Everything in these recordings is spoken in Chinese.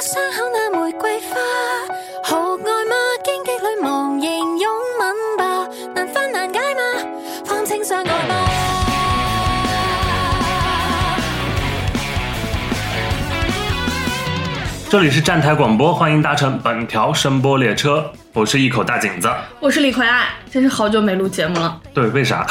傷口那玫瑰花，豪愛嗎？荊棘裏忘形擁吻吧，難分難解嗎？放清相愛吧。这里是站台广播，欢迎搭乘本条声波列车，我是一口大井子。我是李逵爱，真是好久没录节目了。对，为啥？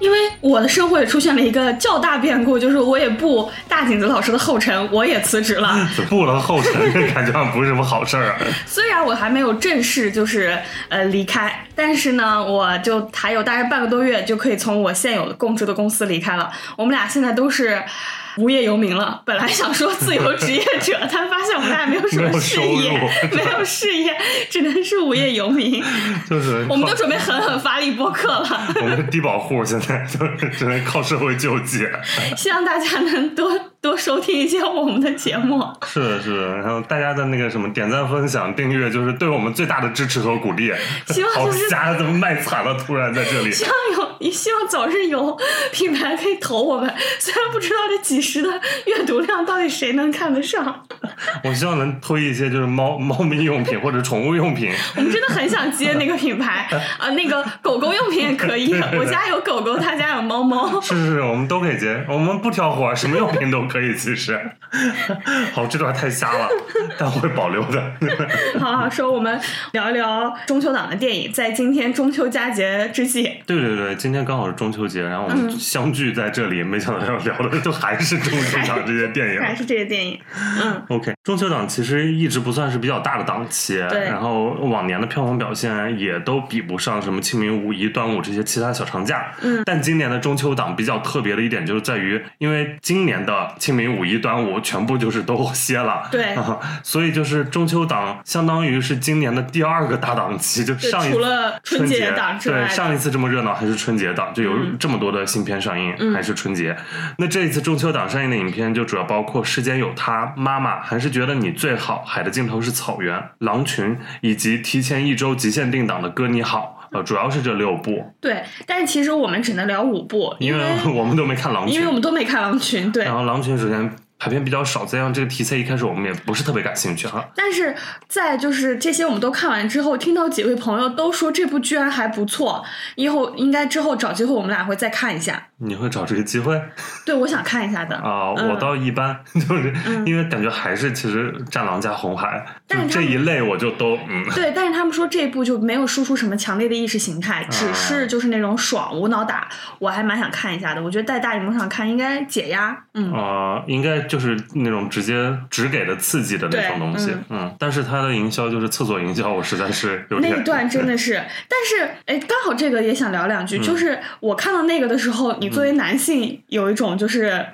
因为我的生活也出现了一个较大变故，就是我也步大井子老师的后尘，我也辞职了。步了后尘，感觉好像不是什么好事儿啊。虽然我还没有正式就是呃离开，但是呢，我就还有大概半个多月就可以从我现有的供职的公司离开了。我们俩现在都是。无业游民了，本来想说自由职业者，但发现我们俩没有什么事业，没有事业，只能是无业游民。就是我们都准备狠狠发力播客了。我们是低保户，现在就是只能靠社会救济。希望大家能多多收听一些我们的节目。是的，是的，然后大家的那个什么点赞、分享、订阅，就是对我们最大的支持和鼓励。希望就是瞎怎么卖惨了？突然在这里。希望有，也希望早日有品牌可以投我们。虽然不知道这几十的阅读量到底谁能看得上。我希望能推一些就是猫猫咪用品或者宠物用品。我们真的很想接那个品牌啊，那个狗狗用品也可以。我家有狗狗，他家有猫猫。是是是，我们都可以接，我们不挑活，什么用品都可以。其实，好，这段太瞎了，但我会保留的。好好说，我们聊一聊中秋档的电影，在今天中秋佳节之际。对对对，今天刚好是中秋节，然后我们相聚在这里，没想到要聊的就还是中秋档这些电影，还是这些电影。嗯，OK，中秋档其实一直不算是比较大的档期，然后往年的票房表现也都比不上什么清明、五一、端午这些其他小长假。嗯，但今年的中秋档比较特别的一点就是在于，因为今年的清明、五一、端午全部就是都歇了，对，所以就是中秋档相当于是今年的第二个大档期，就上一除了春节档之外，对上一次这么热闹还是春节档，就有这么多的新片上映，还是春节。那这一次中秋档上映的影片就主要包括《世间有他》、《妈妈》、还是觉得你最好、《海的尽头是草原》、《狼群》，以及提前一周极限定档的《哥你好》。呃，主要是这六部。对，但是其实我们只能聊五部，因为我们都没看《狼群》，因为我们都没看《狼群》。对，然后《狼群》首先。排片比较少，再加上这个题材一开始我们也不是特别感兴趣哈。但是在就是这些我们都看完之后，听到几位朋友都说这部居然还不错，以后应该之后找机会我们俩会再看一下。你会找这个机会？对，我想看一下的。啊，我倒一般，就是因为感觉还是其实《战狼》加《红海》这一类我就都嗯。对，但是他们说这一部就没有输出什么强烈的意识形态，只是就是那种爽无脑打，我还蛮想看一下的。我觉得在大荧幕上看应该解压。嗯。啊，应该。就是那种直接只给的刺激的那种东西，嗯，但是它的营销就是厕所营销，我实在是有点。那段真的是，但是哎，刚好这个也想聊两句，就是我看到那个的时候，你作为男性有一种就是。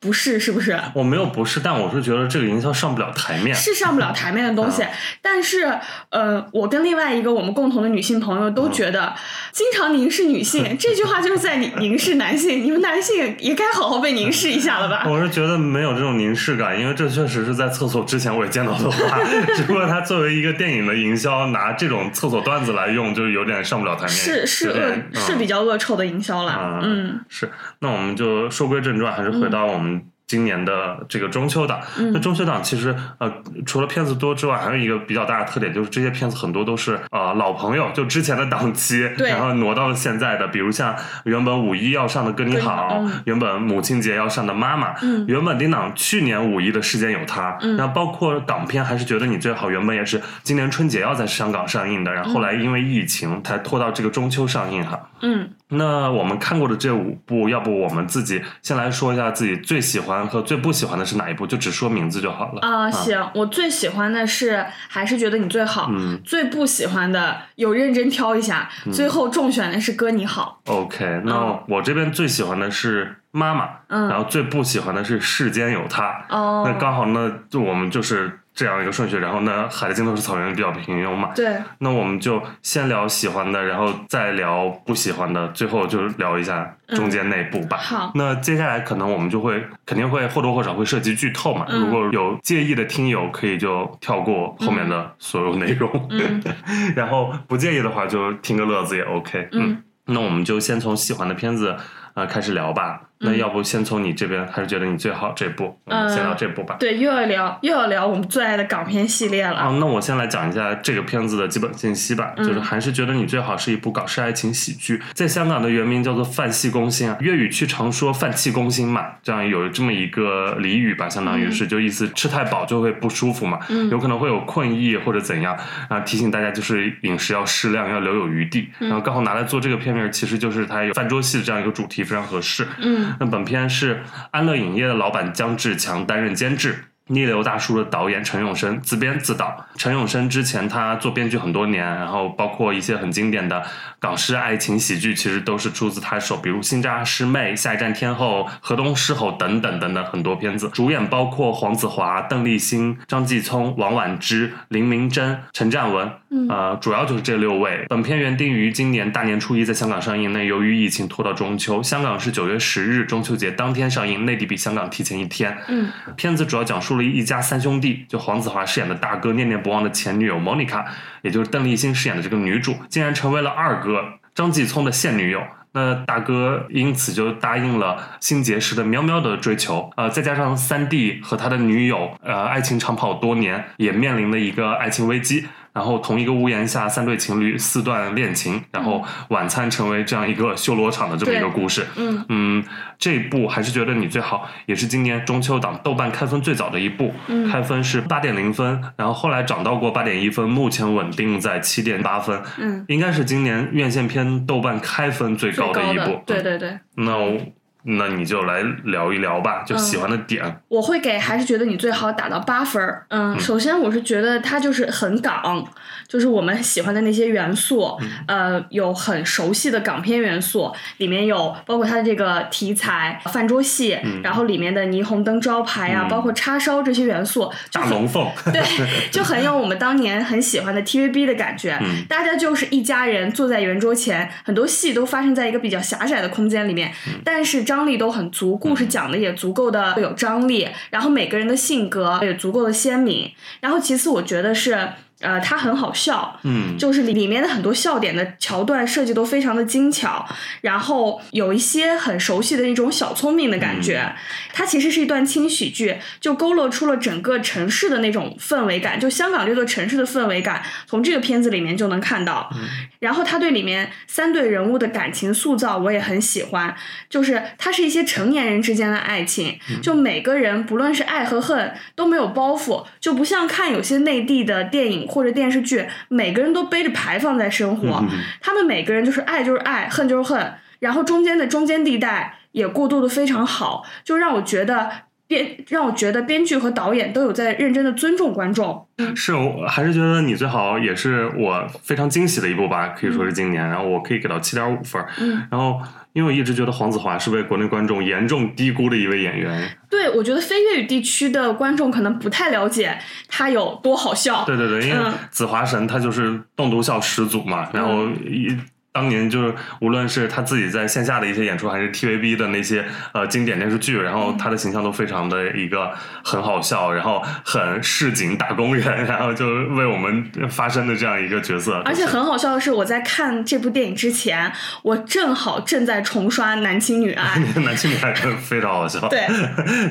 不是，是不是？我没有不是，但我是觉得这个营销上不了台面，是上不了台面的东西。但是，呃，我跟另外一个我们共同的女性朋友都觉得，经常凝视女性 这句话就是在凝凝视男性，你们男性也该好好被凝视一下了吧？我是觉得没有这种凝视感，因为这确实是在厕所之前我也见到的话，只不过他作为一个电影的营销，拿这种厕所段子来用，就有点上不了台面，是是恶是比较恶臭的营销了。嗯，是。那我们就说归正传，还是回到我们。今年的这个中秋档，那中秋档其实呃，除了片子多之外，还有一个比较大的特点，就是这些片子很多都是呃老朋友，就之前的档期，然后挪到了现在的，比如像原本五一要上的《跟你好》，原本母亲节要上的《妈妈》，原本定档去年五一的《世间有他》，然后包括港片，还是觉得你最好，原本也是今年春节要在香港上映的，然后后来因为疫情才拖到这个中秋上映哈。嗯，那我们看过的这五部，要不我们自己先来说一下自己最喜欢。和最不喜欢的是哪一部？就只说名字就好了啊。行，我最喜欢的是还是觉得你最好。嗯，最不喜欢的有认真挑一下，最后中选的是哥你好。OK，那我这边最喜欢的是妈妈，嗯，然后最不喜欢的是世间有他。哦，那刚好呢，就我们就是。这样一个顺序，然后呢，海的尽头是草原比较平庸嘛？对。那我们就先聊喜欢的，然后再聊不喜欢的，最后就聊一下中间那部吧。好。那接下来可能我们就会肯定会或多或少会涉及剧透嘛？如果有介意的听友，可以就跳过后面的所有内容。嗯。然后不介意的话，就听个乐子也 OK。嗯。那我们就先从喜欢的片子呃开始聊吧。那要不先从你这边，还是觉得你最好这部，我们先聊这部吧。对，又要聊又要聊我们最爱的港片系列了。啊，那我先来讲一下这个片子的基本信息吧，嗯。就是还是觉得你最好是一部港式爱情喜剧，在香港的原名叫做《饭气攻心》啊，粤语区常说“饭气攻心”嘛，这样有这么一个俚语吧，相当于是就意思吃太饱就会不舒服嘛，有可能会有困意或者怎样，啊，提醒大家就是饮食要适量，要留有余地，然后刚好拿来做这个片名，其实就是它有饭桌戏的这样一个主题，非常合适。嗯那本片是安乐影业的老板姜志强担任监制。逆流大叔的导演陈永生自编自导。陈永生之前他做编剧很多年，然后包括一些很经典的港式爱情喜剧，其实都是出自他手，比如《新扎师妹》《下一站天后》《河东狮吼》等等等等很多片子。主演包括黄子华、邓丽欣、张继聪、王婉之、林明珍、陈占文，呃，主要就是这六位。本片原定于今年大年初一在香港上映，那由于疫情拖到中秋，香港是九月十日中秋节当天上映，内地比香港提前一天。嗯片子主要讲述了一家三兄弟，就黄子华饰演的大哥念念不忘的前女友 Monica，也就是邓丽欣饰演的这个女主，竟然成为了二哥张继聪的现女友。那大哥因此就答应了新结识的喵喵的追求，呃，再加上三弟和他的女友，呃，爱情长跑多年，也面临了一个爱情危机。然后同一个屋檐下，三对情侣四段恋情，然后晚餐成为这样一个修罗场的这么一个故事。嗯嗯，这部还是觉得你最好，也是今年中秋档豆瓣开分最早的一部，嗯开分是八点零分，然后后来涨到过八点一分，目前稳定在七点八分，嗯，应该是今年院线片豆瓣开分最最高高的一部。嗯对对对。那我那你就来聊一聊吧，就喜欢的点。我会给还是觉得你最好打到八分儿。嗯，首先我是觉得它就是很港，就是我们喜欢的那些元素，呃，有很熟悉的港片元素，里面有包括它的这个题材饭桌戏，然后里面的霓虹灯招牌啊，嗯包括叉烧这些元素，大龙凤，对，就很有我们当年很喜欢的 TVB 的感觉。嗯大家就是一家人坐在圆桌前，很多戏都发生在一个比较狭窄的空间里面，嗯但是张力都很足，故事讲的也足够的有张力，然后每个人的性格也足够的鲜明。然后其次，我觉得是。呃，它很好笑，嗯就是里里面的很多笑点的桥段设计都非常的精巧，然后有一些很熟悉的那种小聪明的感觉。它其实是一段轻喜剧，就勾勒出了整个城市的那种氛围感，就香港这座城市的氛围感，从这个片子里面就能看到。然后他对里面三对人物的感情塑造我也很喜欢，就是它是一些成年人之间的爱情，就每个人不论是爱和恨都没有包袱，就不像看有些内地的电影或者电视剧，每个人都背着牌坊在生活，他们每个人就是爱就是爱，恨就是恨，然后中间的中间地带也过渡的非常好，就让我觉得。编让我觉得编剧和导演都有在认真的尊重观众，是我还是觉得你最好，也是我非常惊喜的一部吧，可以说是今年，然后我可以给到七点五分。嗯，然后因为我一直觉得黄子华是被国内观众严重低估的一位演员，对，我觉得非粤语地区的观众可能不太了解他有多好笑。对对对，因为嗯子华神他就是栋笃笑始祖嘛，然后一。当年就是，无论是他自己在线下的一些演出，还是 TVB 的那些呃经典电视剧，然后他的形象都非常的一个很好笑，然后很市井打工人，然后就为我们发声的这样一个角色。而且很好笑的是，我在看这部电影之前，我正好正在重刷《男亲女爱》，男亲女爱真的非常好笑，对，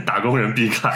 打工人必看，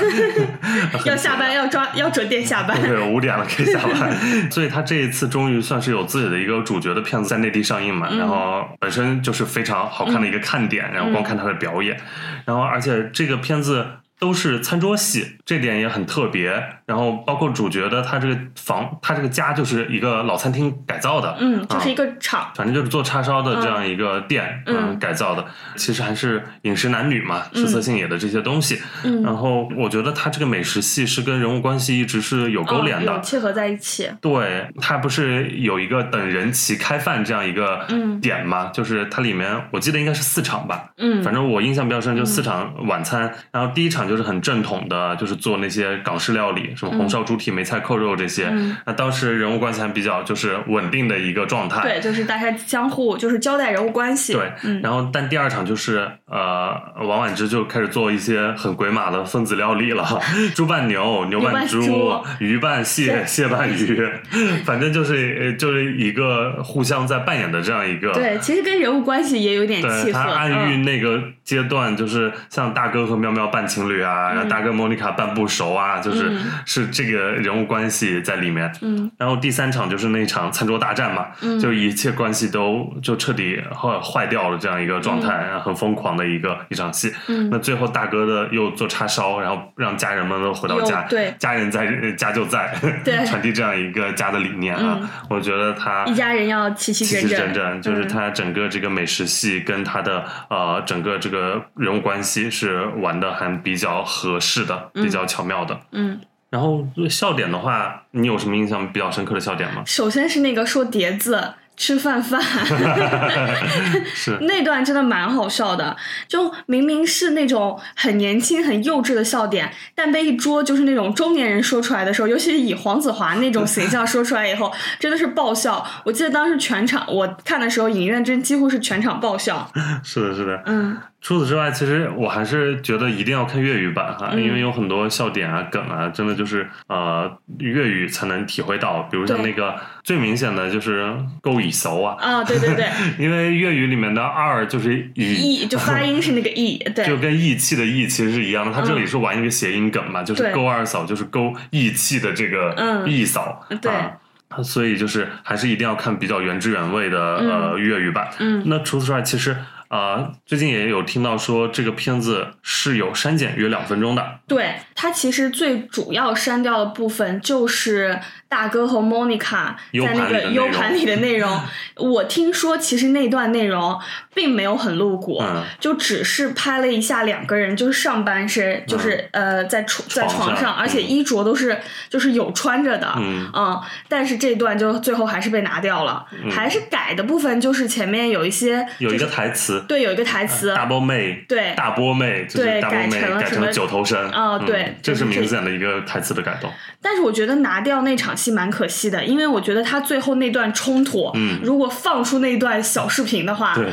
要下班要抓要准点下班。对，五点了可以下班，所以他这一次终于算是有自己的一个主角的片子在内地上映然后本身就是非常好看的一个看点，然后光看他的表演，然后而且这个片子。都是餐桌戏，这点也很特别。然后包括主角的他这个房，他这个家就是一个老餐厅改造的，嗯，就是一啊个厂。反正就是做叉烧的这样一个店，嗯嗯，改造的，其实还是饮食男女嘛，食色性也的这些东西。嗯然后我觉得他这个美食戏是跟人物关系一直是有勾连的。哦契合在一起。对，他不是有一个等人齐开饭这样一个嗯点嘛？就是它里面我记得应该是四场吧，嗯，反正我印象比较深，就四场晚餐。然后第一场就是很正统的，就是做那些港式料理，什么红烧猪蹄、梅菜扣肉这些。嗯那当时人物关系还比较就是稳定的一个状态。对，就是大家相互就是交代人物关系。对，嗯，然后但第二场就是呃，王婉之就开始做一些很鬼马的分子料理了，猪拌牛、牛拌牛拌猪鱼拌蟹、蟹拌鱼，反正就是呃就是一个互相在扮演的这样一个。对，其实跟人物关系也有点契合。暗喻嗯那个阶段，就是像大哥和喵喵扮情侣啊，然后大哥莫妮卡扮不熟啊，就是、嗯是这个人物关系在里面。嗯。然后第三场就是那场餐桌大战嘛，嗯。就一切关系都就彻底坏坏掉了这样一个状态，很疯狂的一个一场戏。嗯。那最后大哥的又做叉烧，然后让家人们都回到家，对。家人在呃家就在，对。传递这样一个家的理念啊。嗯。我觉得他一家人要齐齐整整，就是嗯。他整个这个美食戏跟他的呃整个这个人物关系是玩的还比较合适的，比较巧妙的。嗯，然后笑点的话，你有什么印象比较深刻的笑点吗？首先是那个说碟子。吃饭饭 是 那段真的蛮好笑的，就明明是那种很年轻、很幼稚的笑点，但被一桌就是那种中年人说出来的时候，尤其是以黄子华那种形象说出来以后，真的是爆笑。我记得当时全场我看的时候，影院真几乎是全场爆笑。是的，是的。嗯除此之外，其实我还是觉得一定要看粤语版哈，嗯因为有很多笑点啊、梗啊，真的就是呃粤语才能体会到。比如像那个最明显的就是勾以熟啊，啊，对对对，因为粤语里面的二就是以。义就发音是那个义，对就跟义气的义其实是一样的，它这里是玩一个谐音梗嘛，就是勾二嫂就是勾义气的这个嗯义嫂，对啊所以就是还是一定要看比较原汁原味的、呃粤语版。嗯那除此之外，其实啊、最近也有听到说这个片子是有删减约两分钟的，对，它其实最主要删掉的部分就是大哥和 Monica 在那个 U 盘盘里的内容。我听说其实那段内容并没有很露骨，嗯。就只是拍了一下两个人，就是上半身，就是、呃在床在嗯床上，而且嗯衣着都是就是有穿着的，嗯。但是这段就最后还是被拿掉了，还是改的部分就是前面有一些有一个台词。对有一个台词，大波妹，对。大波妹就是对改成了什么改成了九头身，啊哦对这就是是明显的一个台词的改动。但是我觉得拿掉那场戏蛮可惜的，因为我觉得他最后那段冲突，嗯如果放出那段小视频的话，对，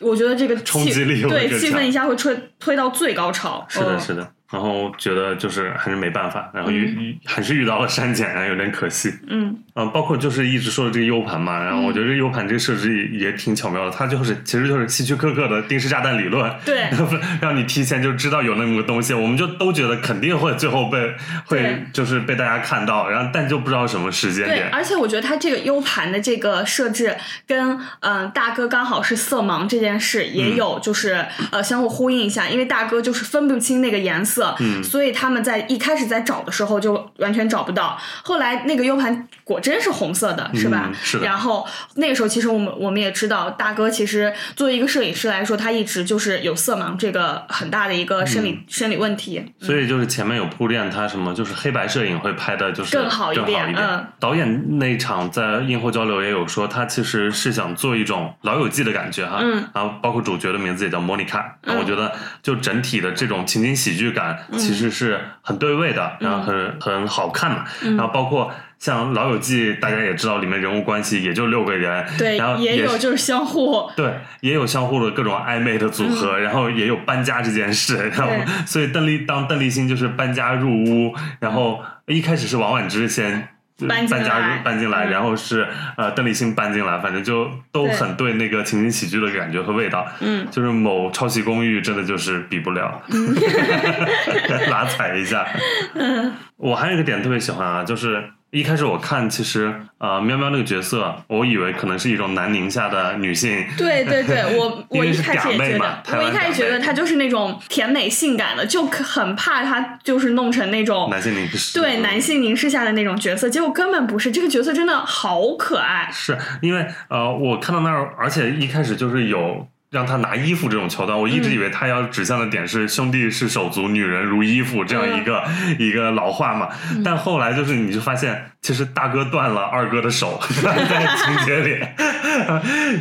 我觉得这个冲击力对气氛一下会推推到最高潮。是的，嗯是的。然后觉得就是还是没办法，然后遇、遇还是遇到了删减，然后有点可惜。嗯嗯，包括就是一直说的这个 U 盘嘛，然后我觉得这个 U 盘这个设置也也挺巧妙的，它就是其实就是希区柯克的定时炸弹理论，对 让你提前就知道有那么个东西，我们就都觉得肯定会最后被会就是被大家看到，然后但就不知道什么时间对，点。而且我觉得它这个 U 盘的这个设置跟嗯、大哥刚好是色盲这件事也有就是、呃相互呼应一下，因为大哥就是分不清那个颜色，嗯所以他们在一开始在找的时候就完全找不到，后来那个 U 盘果真是红色的，是吧？嗯是的。然后那个时候其实我们我们也知道，大哥其实作为一个摄影师来说，他一直就是有色盲这个很大的一个生理、嗯。生理问题。所以就是前面有铺垫，他什么就是黑白摄影会拍的就是更好一更点。嗯。导演那场在映后交流也有说，他其实是想做一种老友记的感觉哈，嗯，然后包括主角的名字也叫莫妮卡，我嗯觉得就整体的这种情景喜剧感其实是很对味的，然后很很好看嘛，嗯。然后包括像老友记，大家也知道里面人物关系也就六个人，对然，后也有就是相互对，也有相互的各种暧昧的组合，然后也有搬家这件事，然后所以邓丽当邓丽欣就是搬家入屋，然后一开始是王婉之先。搬家入搬进来，嗯然后是呃邓丽欣搬进来，反正就都很对那个情景喜剧的感觉和味道。嗯，就是某抄袭公寓真的就是比不了，拉踩一下。我还有一个点特别喜欢啊，就是一开始我看其实呃喵喵那个角色，我以为可能是一种南宁下的女性，对对对，我我一开始也觉得，我一开始觉得她就是那种甜美性感的，就可很怕她就是弄成那种男性凝视，对男性凝视下的那种角色，结果根本不是，这个角色真的好可爱。是因为呃，我看到那儿，而且一开始就是有让他拿衣服这种桥段，我一直以为他要指向的点是兄弟是手足，女人如衣服这样一个、一个老话嘛。但后来就是你就发现，其实大哥断了二哥的手，在情节里，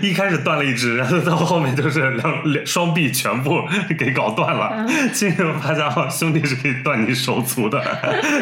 一开始断了一只，然后到后面就是两 两双臂全部给搞断了。其实发现哦，兄弟是可以断你手足的，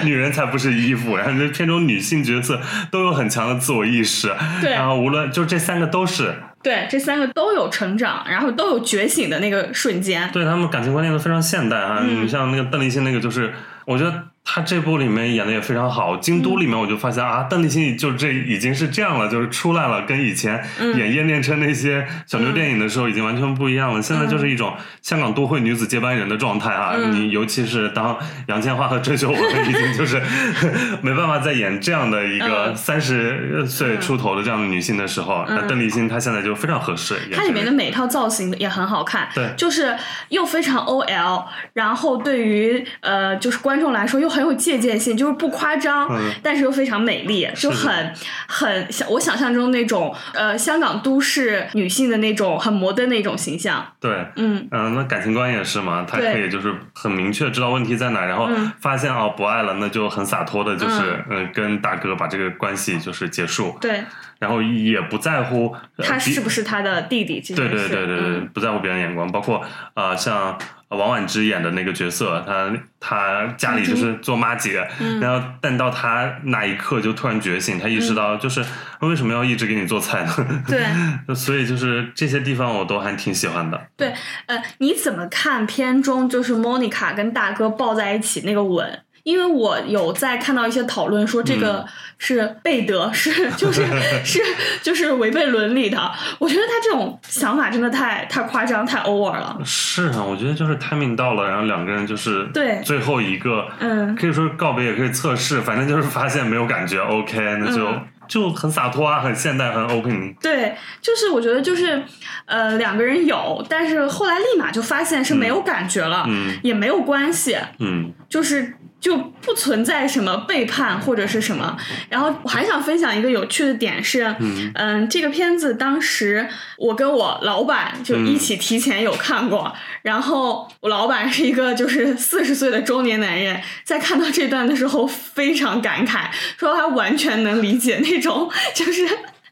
女人才不是衣服。然后这片中女性角色都有很强的自我意识，对。然后无论就这三个都是对，这三个都有成长，然后都有觉醒的那个瞬间。对他们感情观念都非常现代啊。嗯你像那个邓丽欣那个，就是我觉得他这部里面演的也非常好，《京都》里面我就发现、啊，邓丽欣就这已经是这样了，就是出来了，跟以前演夜恋车那些小妞电影的时候已经完全不一样了。现在就是一种香港都会女子接班人的状态啊！嗯你尤其是当杨千嬅和郑秀文 已经就是 没办法再演这样的一个嗯三十岁出头的这样的女性的时候，那邓丽欣她现在就非常合适演这个。它里面的每一套造型也很好看，对就是又非常 OL，然后对于呃就是观众来说又很有借鉴性，就是不夸张，嗯。但是又非常美丽，就很很想我想象中那种呃香港都市女性的那种很摩登的一种形象，对，嗯。嗯，那感情观也是嘛，他可以就是很明确知道问题在哪，然后嗯。发现哦不爱了，那就很洒脱的，就是嗯、呃跟大哥把这个关系就是结束，对，然后也不在乎、呃、他是不是他的弟弟这对，对对对对，嗯不在乎别人眼光，包括呃像王婉之演的那个角色，她她家里就是做妈姐，嗯然后但到她那一刻就突然觉醒，她意识到就是为什么要一直给你做菜呢？对。所以就是这些地方我都还挺喜欢的。对，呃，你怎么看片中就是 Monica 跟大哥抱在一起那个吻？因为我有在看到一些讨论说这个是背德，是就是 是就是违背伦理的。我觉得他这种想法真的太太夸张、太 over 了。是啊，我觉得就是 timing 到了，然后两个人就是对最后一个，嗯可以说告别，也可以测试，反正就是发现没有感觉，OK，那就、嗯就很洒脱啊，很现代，很 open。对，就是我觉得就是，呃，两个人有，但是后来立马就发现是没有感觉了，嗯也没有关系，嗯就是就不存在什么背叛或者是什么。然后我还想分享一个有趣的点是，嗯这个片子当时我跟我老板就一起提前有看过，然后我老板是一个就是四十岁的中年男人，在看到这段的时候非常感慨，说他完全能理解那种就是。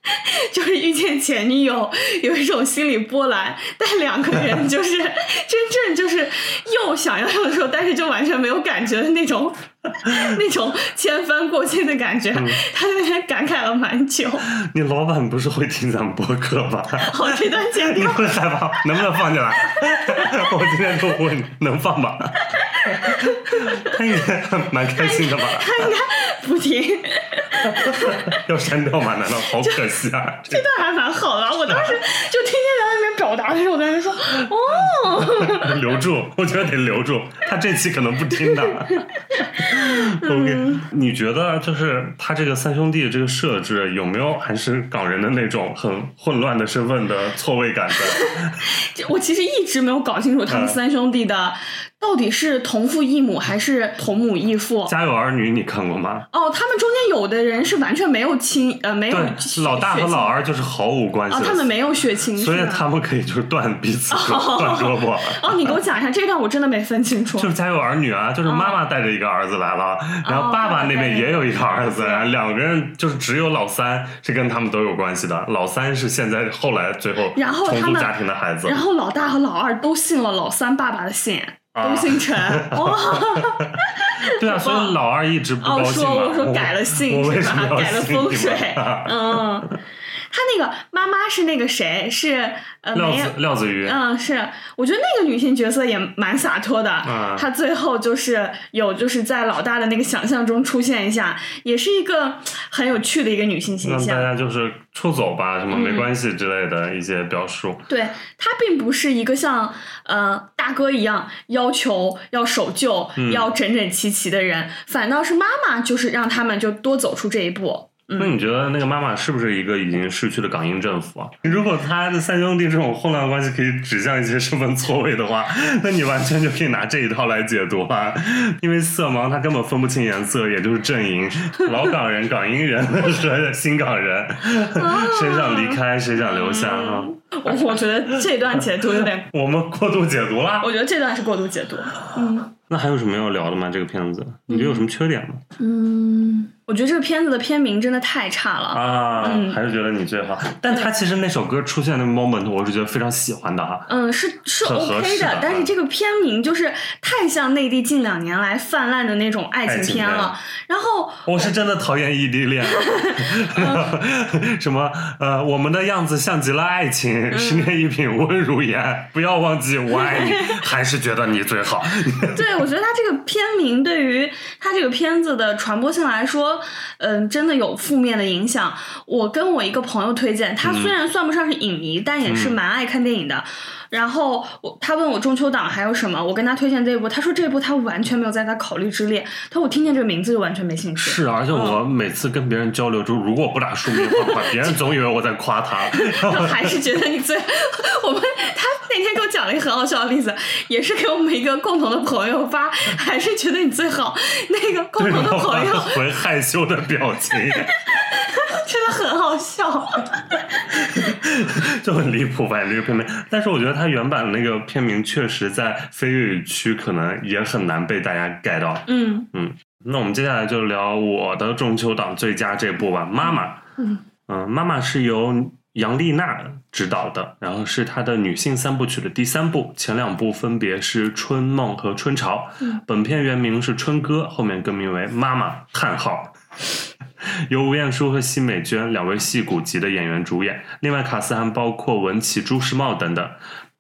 就是遇见前女友有一种心理波澜，但两个人就是 真正就是又想要的时候，但是就完全没有感觉的那种 那种千帆过尽的感觉，他在那边感慨了蛮久。你老板不是会听咱们播客吧？好，这段剪你掉。会害怕？能不能放进来？我今天就问，能放吧？他应该蛮开心的吧？他应该不听，要删掉吗？难道好可惜啊？这段还蛮好的。我当时就天天在那边表达的时候，我在那说，哦，留住，我觉得得留住。他这期可能不听的。OK，你觉得就是他这个三兄弟这个设置有没有还是港人的那种很混乱的身份的错位感的？我其实一直没有搞清楚他们嗯三兄弟的到底是同父异母还是同母异父。家有儿女你看过吗？哦，他们中间有的人是完全没有亲，呃，没有对，老大和老二就是毫无关系哦，他们没有血亲，所以他们可以就是断彼此胳断胳膊。哦，你给我讲一下这段，我真的没分清楚。就是家有儿女啊，就是妈妈带着一个儿子来了，然后爸爸那边也有一个儿子，哦然后两个人就是只有老三是跟他们都有关系的，老三是现在后来最后重组家庭的孩子然。后老大和老二都信了老三爸爸的姓，啊都姓陈。哇，对啊，所以老二一直不哦，高兴嘛。说我说改了姓是吧改了风水。嗯，他那个妈妈是那个谁？是呃廖子。廖子瑜，嗯，是，我觉得那个女性角色也蛮洒脱的。嗯她最后就是有就是在老大的那个想象中出现一下，也是一个很有趣的一个女性形象大。家就是出走吧，什么没嗯关系之类的一些表述。对她并不是一个像呃大哥一样要求要守旧、嗯要整整齐齐的人，反倒是妈妈就是让他们就多走出这一步。那你觉得那个妈妈是不是一个已经逝去的港英政府啊？如果他的三兄弟这种混乱关系可以指向一些身份错位的话，那你完全就可以拿这一套来解读啊。因为色盲他根本分不清颜色，也就是阵营，老港人、港英人 和新港人，谁想离开谁想留下啊？我我觉得这段解读有点，我们过度解读了。我觉得这段是过度解读。嗯那还有什么要聊的吗？这个片子你觉得有什么缺点吗？嗯，我觉得这个片子的片名真的太差了。啊，嗯还是觉得你最好。但他其实那首歌出现的 moment，我是觉得非常喜欢的哈。嗯，是是 OK 适的但是这个片名就是太像内地近两年来泛滥的那种爱情片了。然后我是真的讨厌异地恋，什么呃，我们的样子像极了爱情，嗯十年一品温如言，不要忘记我爱你，还是觉得你最好。对，我觉得他这个片名对于他这个片子的传播性来说，嗯、真的有负面的影响。我跟我一个朋友推荐，他虽然算不上是影迷，但也是蛮爱看电影的。然后我他问我中秋档还有什么，我跟他推荐这部，他说这部他完全没有在他考虑之列。他说我听见这个名字就完全没兴趣。是，而且我每次跟别人交流，就如果不打书名的话，别人总以为我在夸他。我还是觉得你最，我们他那天给我讲了一个很好笑的例子，也是给我们一个共同的朋友发，还是觉得你最好。那个共同的朋友回害羞的表情，真的很好笑。就很离谱吧？这个片名，但是我觉得它原版的那个片名确实在非粤语区可能也很难被大家 get 到。嗯那我们接下来就聊我的中秋档最佳这部吧，《妈妈》。嗯嗯，妈妈》是由杨丽娜执导的，然后是她的女性三部曲的第三部，前两部分别是《春梦》和《春潮》。嗯本片原名是《春歌》，后面更名为《妈妈》叹号。由吴彦姝和奚美娟两位戏骨级的演员主演，另外卡斯还包括文琪、朱时茂等等。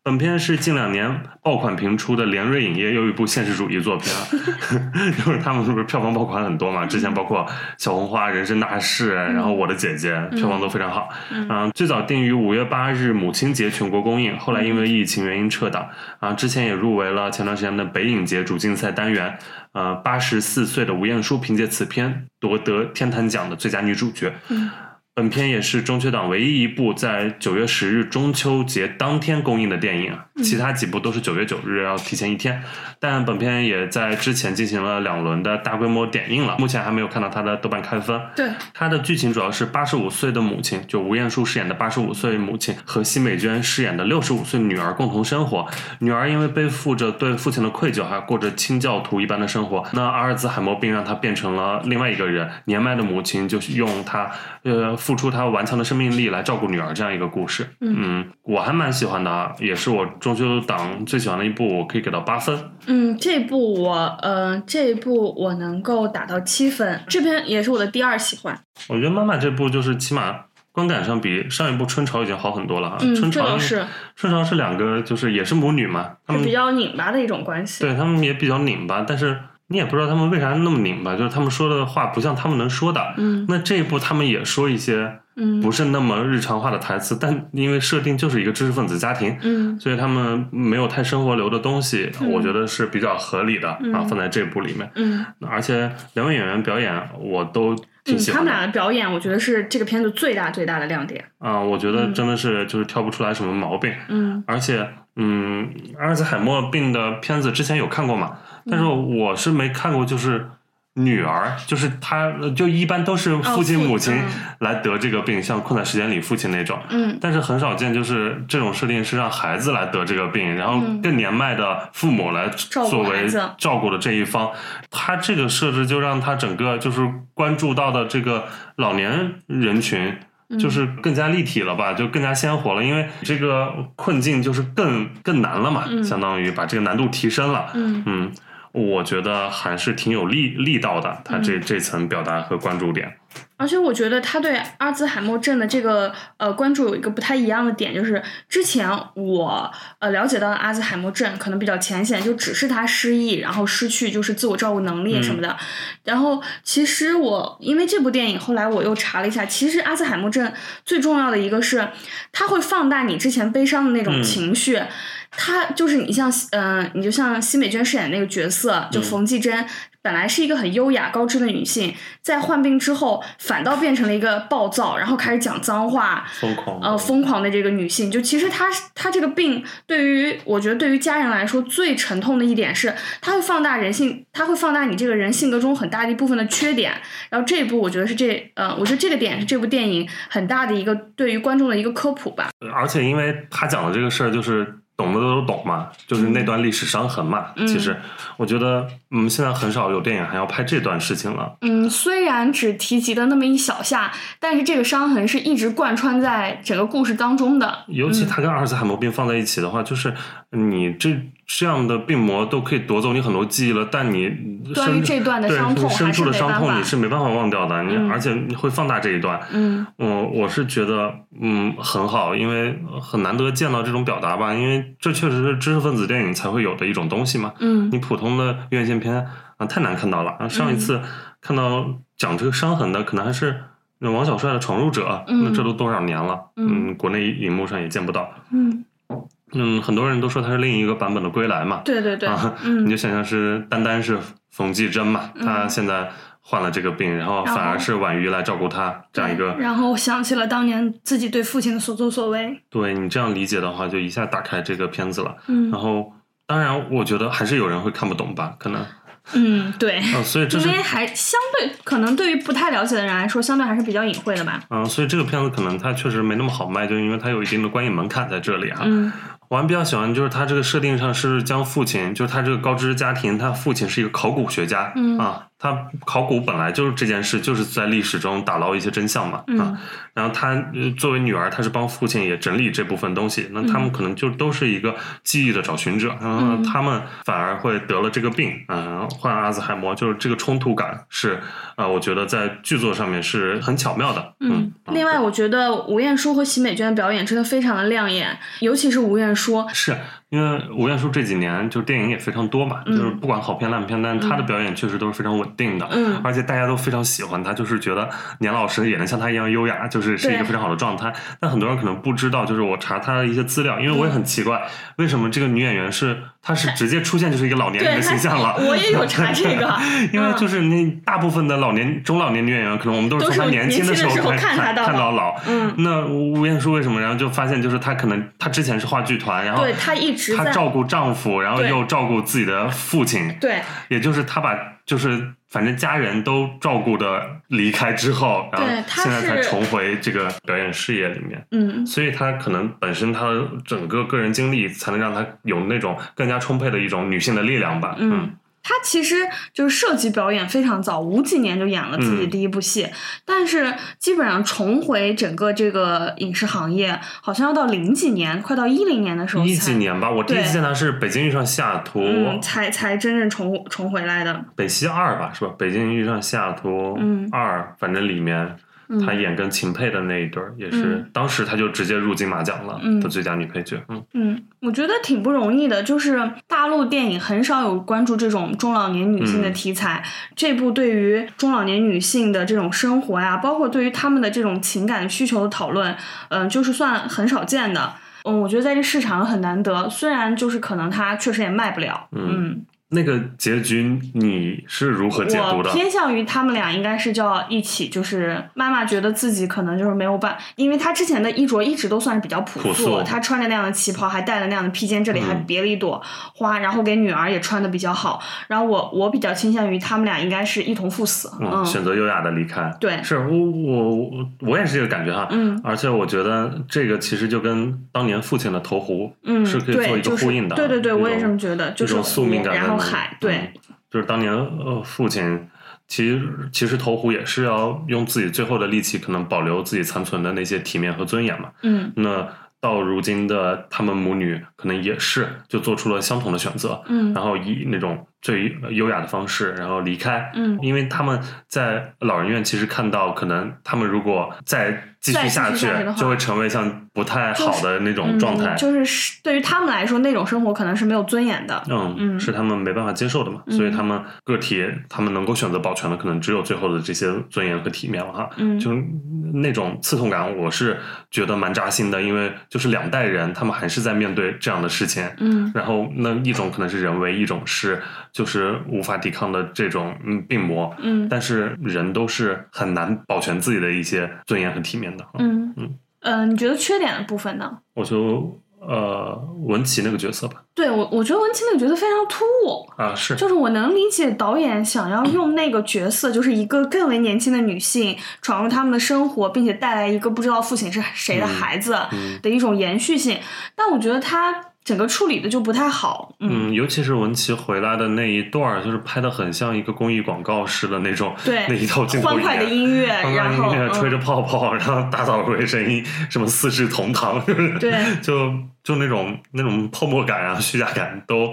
本片是近两年爆款频出的联瑞影业又一部现实主义作品啊，就是他们是不是票房爆款很多嘛？之前包括《小红花》《人生大事》，然后《我的姐姐》票房都非常好。嗯，最早定于五月八日母亲节全国公映，后来因为疫情原因撤档。啊，之前也入围了前段时间的北影节主竞赛单元。呃，八十四岁的吴彦姝凭借此片夺得天坛奖的最佳女主角。嗯本片也是中秋档唯一一部在九月十日中秋节当天公映的电影啊，其他几部都是九月九日要提前一天。但本片也在之前进行了两轮的大规模点映了，目前还没有看到它的豆瓣开分。对，它的剧情主要是八十五岁的母亲，就吴彦姝饰演的八十五岁母亲和奚美娟饰演的六十五岁女儿共同生活。女儿因为背负着对父亲的愧疚，还过着清教徒一般的生活。那阿尔兹海默病让她变成了另外一个人。年迈的母亲就是用她呃付出他顽强的生命力来照顾女儿这样一个故事。嗯我还蛮喜欢的啊，也是我中秋档最喜欢的一部，我可以给到八分。嗯，这部我呃这部我能够打到七分，这篇也是我的第二喜欢。我觉得妈妈这部就是起码观感上比上一部春潮已经好很多了啊。嗯，春潮是春潮是两个就是也是母女嘛，她们比较拧巴的一种关系。对他们也比较拧巴，但是你也不知道他们为啥那么拧巴，就是他们说的话不像他们能说的。嗯那这一部他们也说一些嗯不是那么日常化的台词，但因为设定就是一个知识分子家庭，嗯所以他们没有太生活流的东西，嗯我觉得是比较合理的啊，嗯放在这部里面。嗯而且两位演员表演我都挺嗯，喜欢的他们俩的表演，我觉得是这个片子最大最大的亮点。啊、我觉得真的是就是挑不出来什么毛病。嗯而且，嗯，阿尔兹海默病的片子之前有看过嘛？但是我是没看过，就是女儿，就是她，就一般都是父亲母亲嗯来得这个病，像《困在时间里》父亲那种。嗯但是很少见，就是这种设定是让孩子来得这个病，然后嗯更年迈的父母来作为照顾的这一方。他这个设置就让他整个就是关注到的这个老年人群。嗯就是更加立体了吧，就更加鲜活了，因为这个困境就是更更难了嘛，嗯相当于把这个难度提升了。嗯嗯，我觉得还是挺有力力道的，他嗯这、这层表达和关注点。而且我觉得他对阿兹海默症的这个呃关注有一个不太一样的点，就是之前我呃了解到的阿兹海默症可能比较浅显，就只是他失忆，然后失去就是自我照顾能力什么的。然后其实我因为这部电影，后来我又查了一下，其实阿兹海默症最重要的一个是，它会放大你之前悲伤的那种嗯情绪。它就是你像嗯、呃，你就像奚美娟饰演那个角色，就嗯冯继珍。本来是一个很优雅高知的女性，在患病之后，反倒变成了一个暴躁，然后开始讲脏话，疯狂呃，疯狂的这个女性。就其实她她这个病，对于我觉得对于家人来说最沉痛的一点是，它会放大人性，它会放大你这个人性格中很大的一部分的缺点。然后这一部我觉得是这呃，我觉得这个点是这部电影很大的一个对于观众的一个科普吧。而且因为他讲的这个事儿就是懂的都懂嘛，就是那段历史伤痕嘛。嗯其实我觉得，嗯，现在很少有电影还要拍这段事情了。嗯，虽然只提及的那么一小下，但是这个伤痕是一直贯穿在整个故事当中的。尤其他跟阿尔茨海默病放在一起的话，就是你这这样的病魔都可以夺走你很多记忆了，但你深关于这段的对伤痛你深处的伤痛你是没办法忘掉的，你嗯而且你会放大这一段。嗯嗯，我是觉得嗯很好，因为很难得见到这种表达吧，因为这确实是知识分子电影才会有的一种东西嘛。嗯你普通的院线片啊，太难看到了。啊上一次看到讲这个伤痕的，可能还是那王小帅的《闯入者》，嗯那这都多少年了？嗯嗯，国内荧幕上也见不到。嗯，嗯，很多人都说它是另一个版本的《归来》嘛。对对对，啊，你嗯就想象是单单是冯继珍嘛，他现在患了这个病，然后然后反而是婉瑜来照顾他，这样一个。然后想起了当年自己对父亲的所作所为。对你这样理解的话，就一下打开这个片子了。嗯然后，当然，我觉得还是有人会看不懂吧，可能。嗯，对。啊，所以这是因为还相对可能对于不太了解的人来说，相对还是比较隐晦的吧。嗯，所以这个片子可能它确实没那么好卖，就因为它有一定的观影门槛在这里啊。嗯我还比较喜欢就是他这个设定上是将父亲，就是他这个高知家庭，他父亲是一个考古学家，嗯啊，他考古本来就是这件事，就是在历史中打捞一些真相嘛，嗯。啊，然后他呃作为女儿，他是帮父亲也整理这部分东西，那他们可能就都是一个记忆的找寻者，然后嗯他们反而会得了这个病，嗯、患阿兹海默，就是这个冲突感是，啊，我觉得在剧作上面是很巧妙的，嗯，啊另外我觉得吴彦姝和奚美娟的表演真的非常的亮眼，尤其是吴彦说，是。因为吴彦姝这几年就是电影也非常多嘛，嗯就是不管好片烂片，但是她的表演确实都是非常稳定的，嗯而且大家都非常喜欢她，就是觉得年老师也能像她一样优雅，就是是一个非常好的状态。但很多人可能不知道，就是我查她的一些资料，因为我也很奇怪，为什么这个女演员是她是直接出现就是一个老年人的形象了。我也有查 这个，因为就是那大部分的老年中老年女演员，可能我们都是从她年轻的时候看她看到老看到老。嗯，那吴彦姝为什么？然后就发现，就是她可能她之前是话剧团，然后对她一她照顾丈夫，然后又照顾自己的父亲，对也就是她把就是反正家人都照顾的离开之后，然后对现在才重回这个表演事业里面。嗯所以她可能本身她的整个个人经历，才能让她有那种更加充沛的一种女性的力量吧。嗯。她其实就是涉及表演非常早，五几年就演了自己嗯第一部戏，但是基本上重回整个这个影视行业，好像要到零几年，快到一零年的时候一几年吧，我第一次见他是《北京遇上西雅图》嗯，才才真正重重回来的。北西二吧，是吧？北京遇上西雅图嗯二，反正里面她演跟秦沛的那一对儿，也是嗯当时她就直接入金马奖了嗯的最佳女配角。嗯，嗯，我觉得挺不容易的，就是大陆电影很少有关注这种中老年女性的嗯题材。这部对于中老年女性的这种生活呀，包括对于她们的这种情感需求的讨论，嗯、就是算很少见的。嗯，我觉得在这市场很难得，虽然就是可能它确实也卖不了，嗯那个结局你是如何解读我的？偏向于他们俩应该是就要一起，就是妈妈觉得自己可能就是没有办，因为她之前的衣着一直都算是比较朴朴素她穿着那样的旗袍，还戴了那样的披肩，这里还嗯别了一朵花，然后给女儿也穿的比较好。然后我我比较倾向于他们俩应该是一同赴死，嗯，嗯，选择优雅的离开。对，是我我我我也是这个感觉哈。嗯而且我觉得这个其实就跟当年父亲的投壶嗯，是可以做一个呼应的。对对对，我也这么觉得，就是宿命感海，对嗯，就是当年呃父亲。其实，其实投壶也是要用自己最后的力气，可能保留自己残存的那些体面和尊严嘛。嗯那到如今的他们母女，可能也是就做出了相同的选择，嗯然后以那种最优雅的方式，然后离开。嗯因为他们在老人院其实看到，可能他们如果再继续下去就会成为像不太好的那种状态嗯。就是对于他们来说，那种生活可能是没有尊严的。嗯，嗯是他们没办法接受的嘛，嗯所以他们个体他们能够选择保全的，可能只有最后的这些尊严和体面了哈。嗯就是那种刺痛感，我是觉得蛮扎心的，因为就是两代人，他们还是在面对这样的事情。嗯然后那一种可能是人为，一种是就是无法抵抗的这种嗯病魔，嗯但是人都是很难保全自己的一些尊严和体面的。嗯。嗯。呃，你觉得缺点的部分呢？我就呃文琪那个角色吧，对我，我觉得文琪那个角色非常突兀，啊是，就是我能理解导演想要用那个角色，就是一个更为年轻的女性闯入他们的生活，并且带来一个不知道父亲是谁的孩子嗯。的一种延续性，但我觉得他整个处理的就不太好。嗯，嗯，尤其是文琪回来的那一段儿，就是拍的很像一个公益广告似的那种，对那一套镜头欢快的音乐，然后音乐，吹着嗯泡泡，然后大扫除声音，什么四世同堂，就是对 就就那种那种泡沫感啊、虚假感都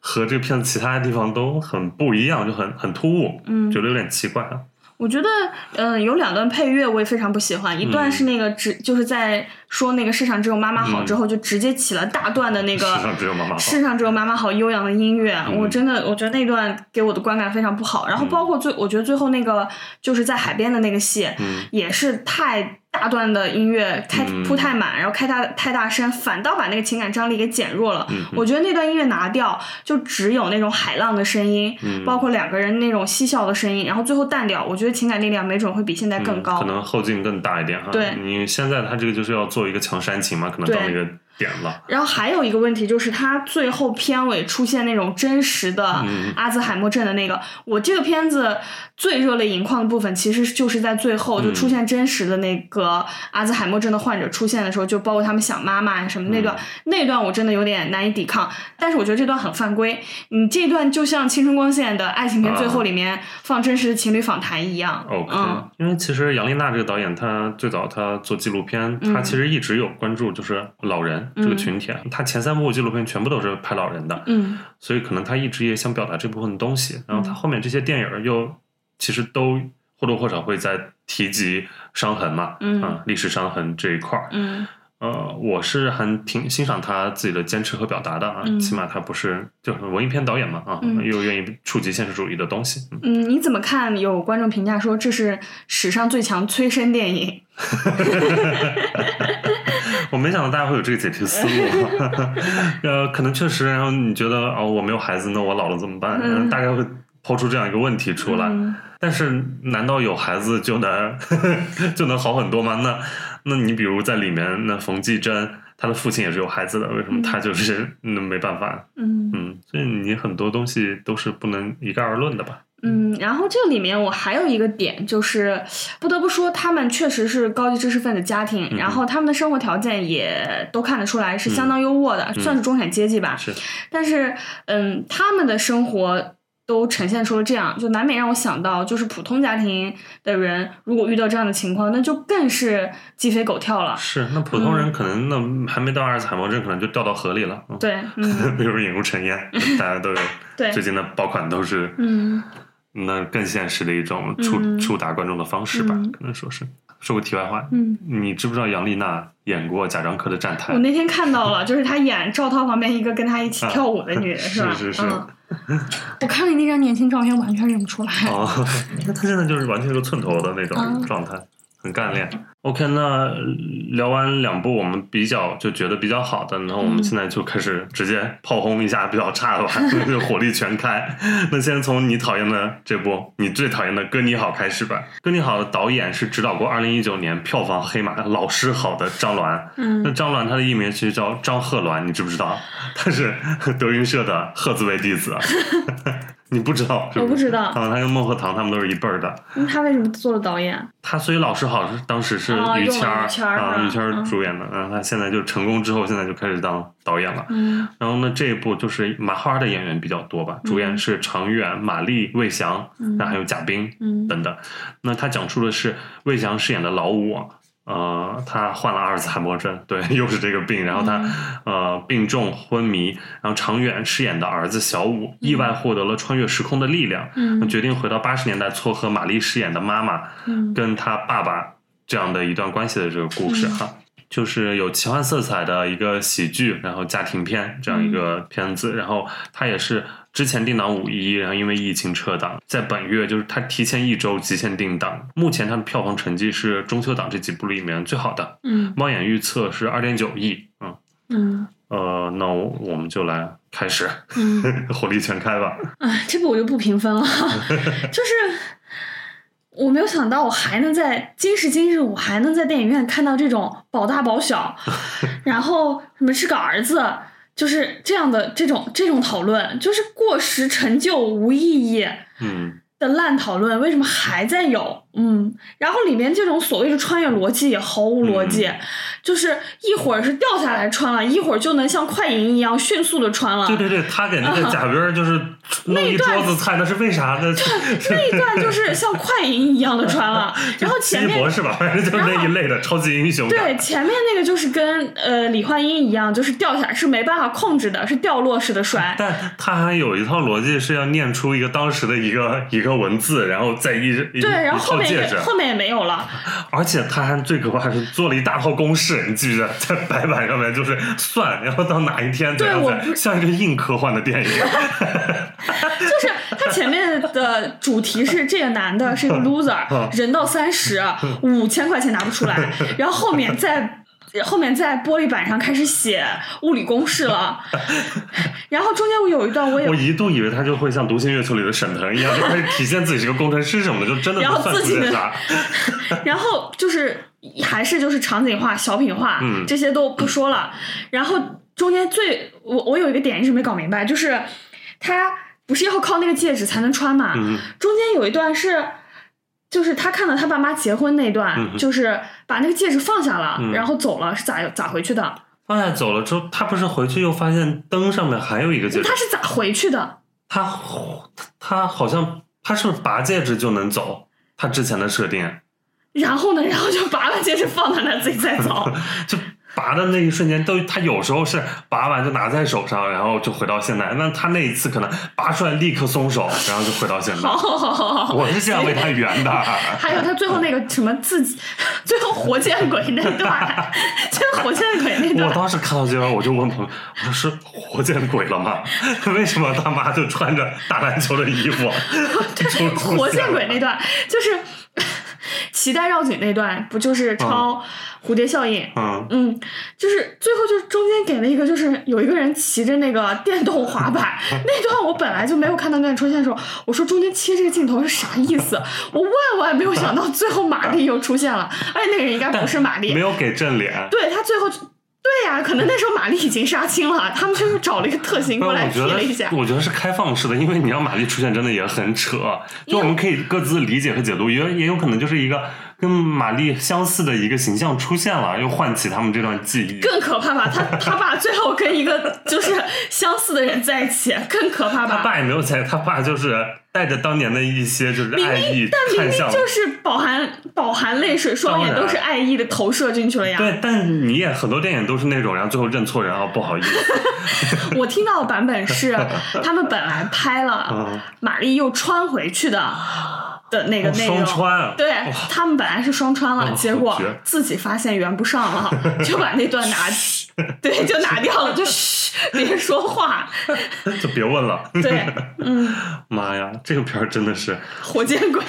和这个片子其他地方都很不一样，就很很突兀，嗯觉得有点奇怪啊。我觉得，嗯、有两段配乐我也非常不喜欢，一段嗯是那个只就是在说那个世上只有妈妈好之后，就直接起了大段的那个世上只有妈妈好世上只有妈妈好悠扬的音乐，嗯我真的我觉得那段给我的观感非常不好。然后包括最，我觉得最后那个就是在海边的那个戏，嗯也是太大段的音乐开嗯铺太满，然后开大太大声，反倒把那个情感张力给减弱了。嗯我觉得那段音乐拿掉，就只有那种海浪的声音，嗯包括两个人那种嬉笑的声音，然后最后淡掉，我觉得情感力量没准会比现在更高。嗯可能后劲更大一点哈。对你现在他这个就是要做一个强煽情嘛，可能到那个点了。然后还有一个问题就是，它最后片尾出现那种真实的嗯阿兹海默症的那个，我这个片子最热泪盈眶的部分，其实就是在最后就出现真实的那个阿兹海默症的患者出现的时候，就包括他们想妈妈呀什么那段，那段我真的有点难以抵抗。但是我觉得这段很犯规，你这段就像《青春光线》的爱情片最后里面放真实的情侣访谈一样。OK，、嗯因为其实杨丽娜这个导演，她最早她做纪录片，嗯她其实一直有关注就是老人这个群体。啊。他前三部纪录片全部都是拍老人的，嗯所以可能他一直也想表达这部分东西。然后他后面这些电影又其实都或多或少会在提及伤痕嘛，嗯啊，历史伤痕这一块儿。嗯呃，我是很挺欣赏他自己的坚持和表达的啊，嗯起码他不是就是文艺片导演嘛啊，嗯又愿意触及现实主义的东西。嗯嗯，你怎么看？有观众评价说这是史上最强催生电影。我没想到大家会有这个解题思路，呃，可能确实，然后你觉得哦，我没有孩子，那我老了怎么办？嗯大概会抛出这样一个问题出来。嗯但是，难道有孩子就能 就能好很多吗？那那你比如在里面，那冯继珍他的父亲也是有孩子的，为什么他就是嗯没办法？嗯嗯，所以你很多东西都是不能一概而论的吧？嗯，然后这个里面我还有一个点，就是不得不说，他们确实是高级知识分子家庭，嗯然后他们的生活条件也都看得出来是相当优渥的，算是中产阶级吧。是，但是，嗯，他们的生活都呈现出了这样，就难免让我想到，就是普通家庭的人如果遇到这样的情况，那就更是鸡飞狗跳了。是，那普通人可能那还没到阿尔茨海默症，可能就掉到河里了。嗯，对，嗯，比如引入尘烟，大家都有。对，最近的爆款都是，嗯那更现实的一种触、嗯触达观众的方式吧，嗯可能说是。说个题外话，嗯。你知不知道杨丽娜演过贾樟柯的《站台我》？那天看到了，就是她演赵涛旁边一个跟她一起跳舞的女人，是吧？是是嗯，我看了那张年轻照片，完全认不出来。哦，那她现在就是完全一个寸头的那种嗯状态，很干练。OK，那聊完两部我们比较就觉得比较好的，然后我们嗯现在就开始直接炮轰一下比较差的吧，就火力全开。那先从你讨厌的这部，你最讨厌的《哥你好》开始吧。《哥你好》的导演是指导过2019年票房黑马老师好的张鸾。那嗯张栾他的艺名其实叫张鹤栾，你知不知道？他是 德云社的鹤字辈弟子啊。你不知道？是是我不知道啊，他跟孟鹤堂他们都是一辈儿的。那他为什么做了导演？他所以老师好是当时是于谦儿于谦儿啊，于谦儿嗯主演的，然后他现在就成功之后，现在就开始当导演了。嗯然后呢，这一部就是麻花的演员比较多吧，主演是常远、马丽、魏翔，然后还有贾冰嗯等等。那他讲述的是魏翔饰演的老五，呃，他患了阿尔茨海默症，对，又是这个病，然后他、呃病重昏迷，然后常远饰演的儿子小五意外获得了穿越时空的力量，嗯。决定回到八十年代撮合玛丽饰演的妈妈嗯。跟他爸爸这样的一段关系的这个故事哈。就是有奇幻色彩的一个喜剧，然后家庭片这样一个片子，然后它也是之前定档五一，然后因为疫情撤档，在本月就是它提前一周极限定档，目前它的票房成绩是中秋档这几部里面最好的，嗯。猫眼预测是二点九亿，嗯，嗯。呃，那我们就来开始，嗯，火力全开吧，哎，这部我就不评分了，就是我没有想到我还能在今时今日，我还能在电影院看到这种保大保小，然后什么是个儿子。就是这样的这种这种讨论，就是过时陈旧无意义嗯的的烂讨论为什么还在有？嗯，然后里面这种所谓的穿越逻辑也毫无逻辑，嗯就是一会儿是掉下来穿了，一会儿就能像快银一样迅速的穿了。对对对，他给那个贾冰就是弄一桌子菜，那是为啥呢？那一段就是像快银一样的穿了，然后前面博士吧，反 正就是那一类的超级英雄。对，前面那个就是跟呃李焕英一样，就是掉下来是没办法控制的，是掉落式的摔。但他还有一套逻辑是要念出一个当时的一个一个文字，然后再一一对，然后后面也后面也没有了。而且他还最可怕是做了一大套公式，你记不记得在白板上面就是算，然后到哪一天怎样对我怎样，像一个硬科幻的电影。就是他前面的主题是这个男的是一个 loser，人到三十五千块钱拿不出来，然后后面在。后面在玻璃板上开始写物理公式了，然后中间我有一段我也我一度以为他就会像《独行月球》里的沈腾一样，就开始体现自己是个工程师什么的，就真的然后自己。然后就是还是就是场景化、小品化，嗯这些都不说了。然后中间最我我有一个点一直没搞明白，就是他不是要靠那个戒指才能穿嘛？嗯中间有一段是。就是他看到他爸妈结婚那段，嗯就是把那个戒指放下了，嗯然后走了，是咋咋回去的？放下走了之后，他不是回去又发现灯上面还有一个戒指他，是咋回去的？他他好像他是不是拔戒指就能走？他之前的设定然后呢？然后就拔了戒指放在那自己再走。就拔的那一瞬间都，他有时候是拔完就拿在手上，然后就回到现在。那他那一次可能拔出来立刻松手，然后就回到现在。好好好好好。我是这样为他圆的。还有他最后那个什么自己，最后活见鬼那段，最后活见鬼那段，我当时看到这段，我就问朋友：“我说是活见鬼了吗？为什么他妈就穿着打篮球的衣服 就出现活见鬼那段就是脐带绕颈那段，不就是抄蝴蝶效应？嗯，嗯，就是最后就是中间给了一个，就是有一个人骑着那个电动滑板 那段，我本来就没有看到那段出现的时候，我说中间切这个镜头是啥意思？我万万没有想到最后玛丽又出现了，而且那个人应该不是玛丽没，有给正脸。对他最后就对呀、可能那时候玛丽已经杀青了，他们就是找了一个特型，过来提了一下得，。我觉得是开放式的，因为你让玛丽出现，真的也很扯。就我们可以各自理解和解读，也也有可能就是一个跟玛丽相似的一个形象出现了，又唤起他们这段记忆。更可怕吧？他 他爸最后跟一个就是相似的人在一起，更可怕吧？他爸也没有在，他爸就是带着当年的一些就是明爱意明，但明看向。明就是饱含饱含泪水，双眼都是爱意的投射进去了呀。对，但你也很多电影都是那种，然后最后认错人啊，不好意思。我听到的版本是 他们本来拍了嗯，玛丽又穿回去的的那个内容。双穿，对他们本来是双穿了，哦结果自己发现圆不上了，就把那段拿，对，就拿掉了，就嘘，别说话。就别问了。对，嗯，妈呀，这个片儿真的是，火箭鬼，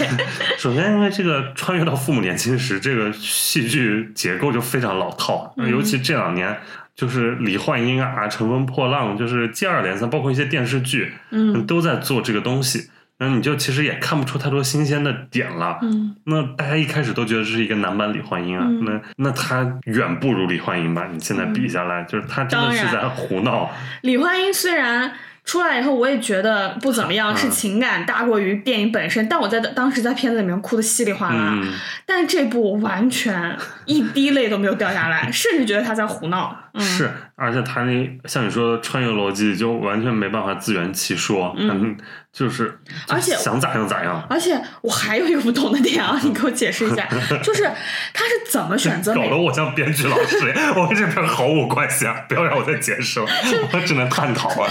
首先因为这个穿越到父母年轻时，这个戏剧结构就非常老套，嗯尤其这两年。就是李焕英啊，《乘风破浪》就是接二连三，包括一些电视剧，嗯都在做这个东西。然后你就其实也看不出太多新鲜的点了。嗯，那大家一开始都觉得这是一个男版李焕英啊，嗯那那他远不如李焕英吧？你现在比下来，就是他真的是在胡闹。李焕英虽然出来以后，我也觉得不怎么样，嗯是情感大过于电影本身。但我在当时在片子里面哭的稀里哗啦，嗯，但这部完全一滴泪都没有掉下来，甚至觉得他在胡闹。嗯、是，而且他那像你说的穿越逻辑，就完全没办法自圆其说，嗯，就是而且想咋样咋样。而且我还有一个不懂的点啊，你给我解释一下，就是他是怎么选择搞得我像编剧老师，我跟这边毫无关系啊！不要让我再解释了，我只能探讨啊。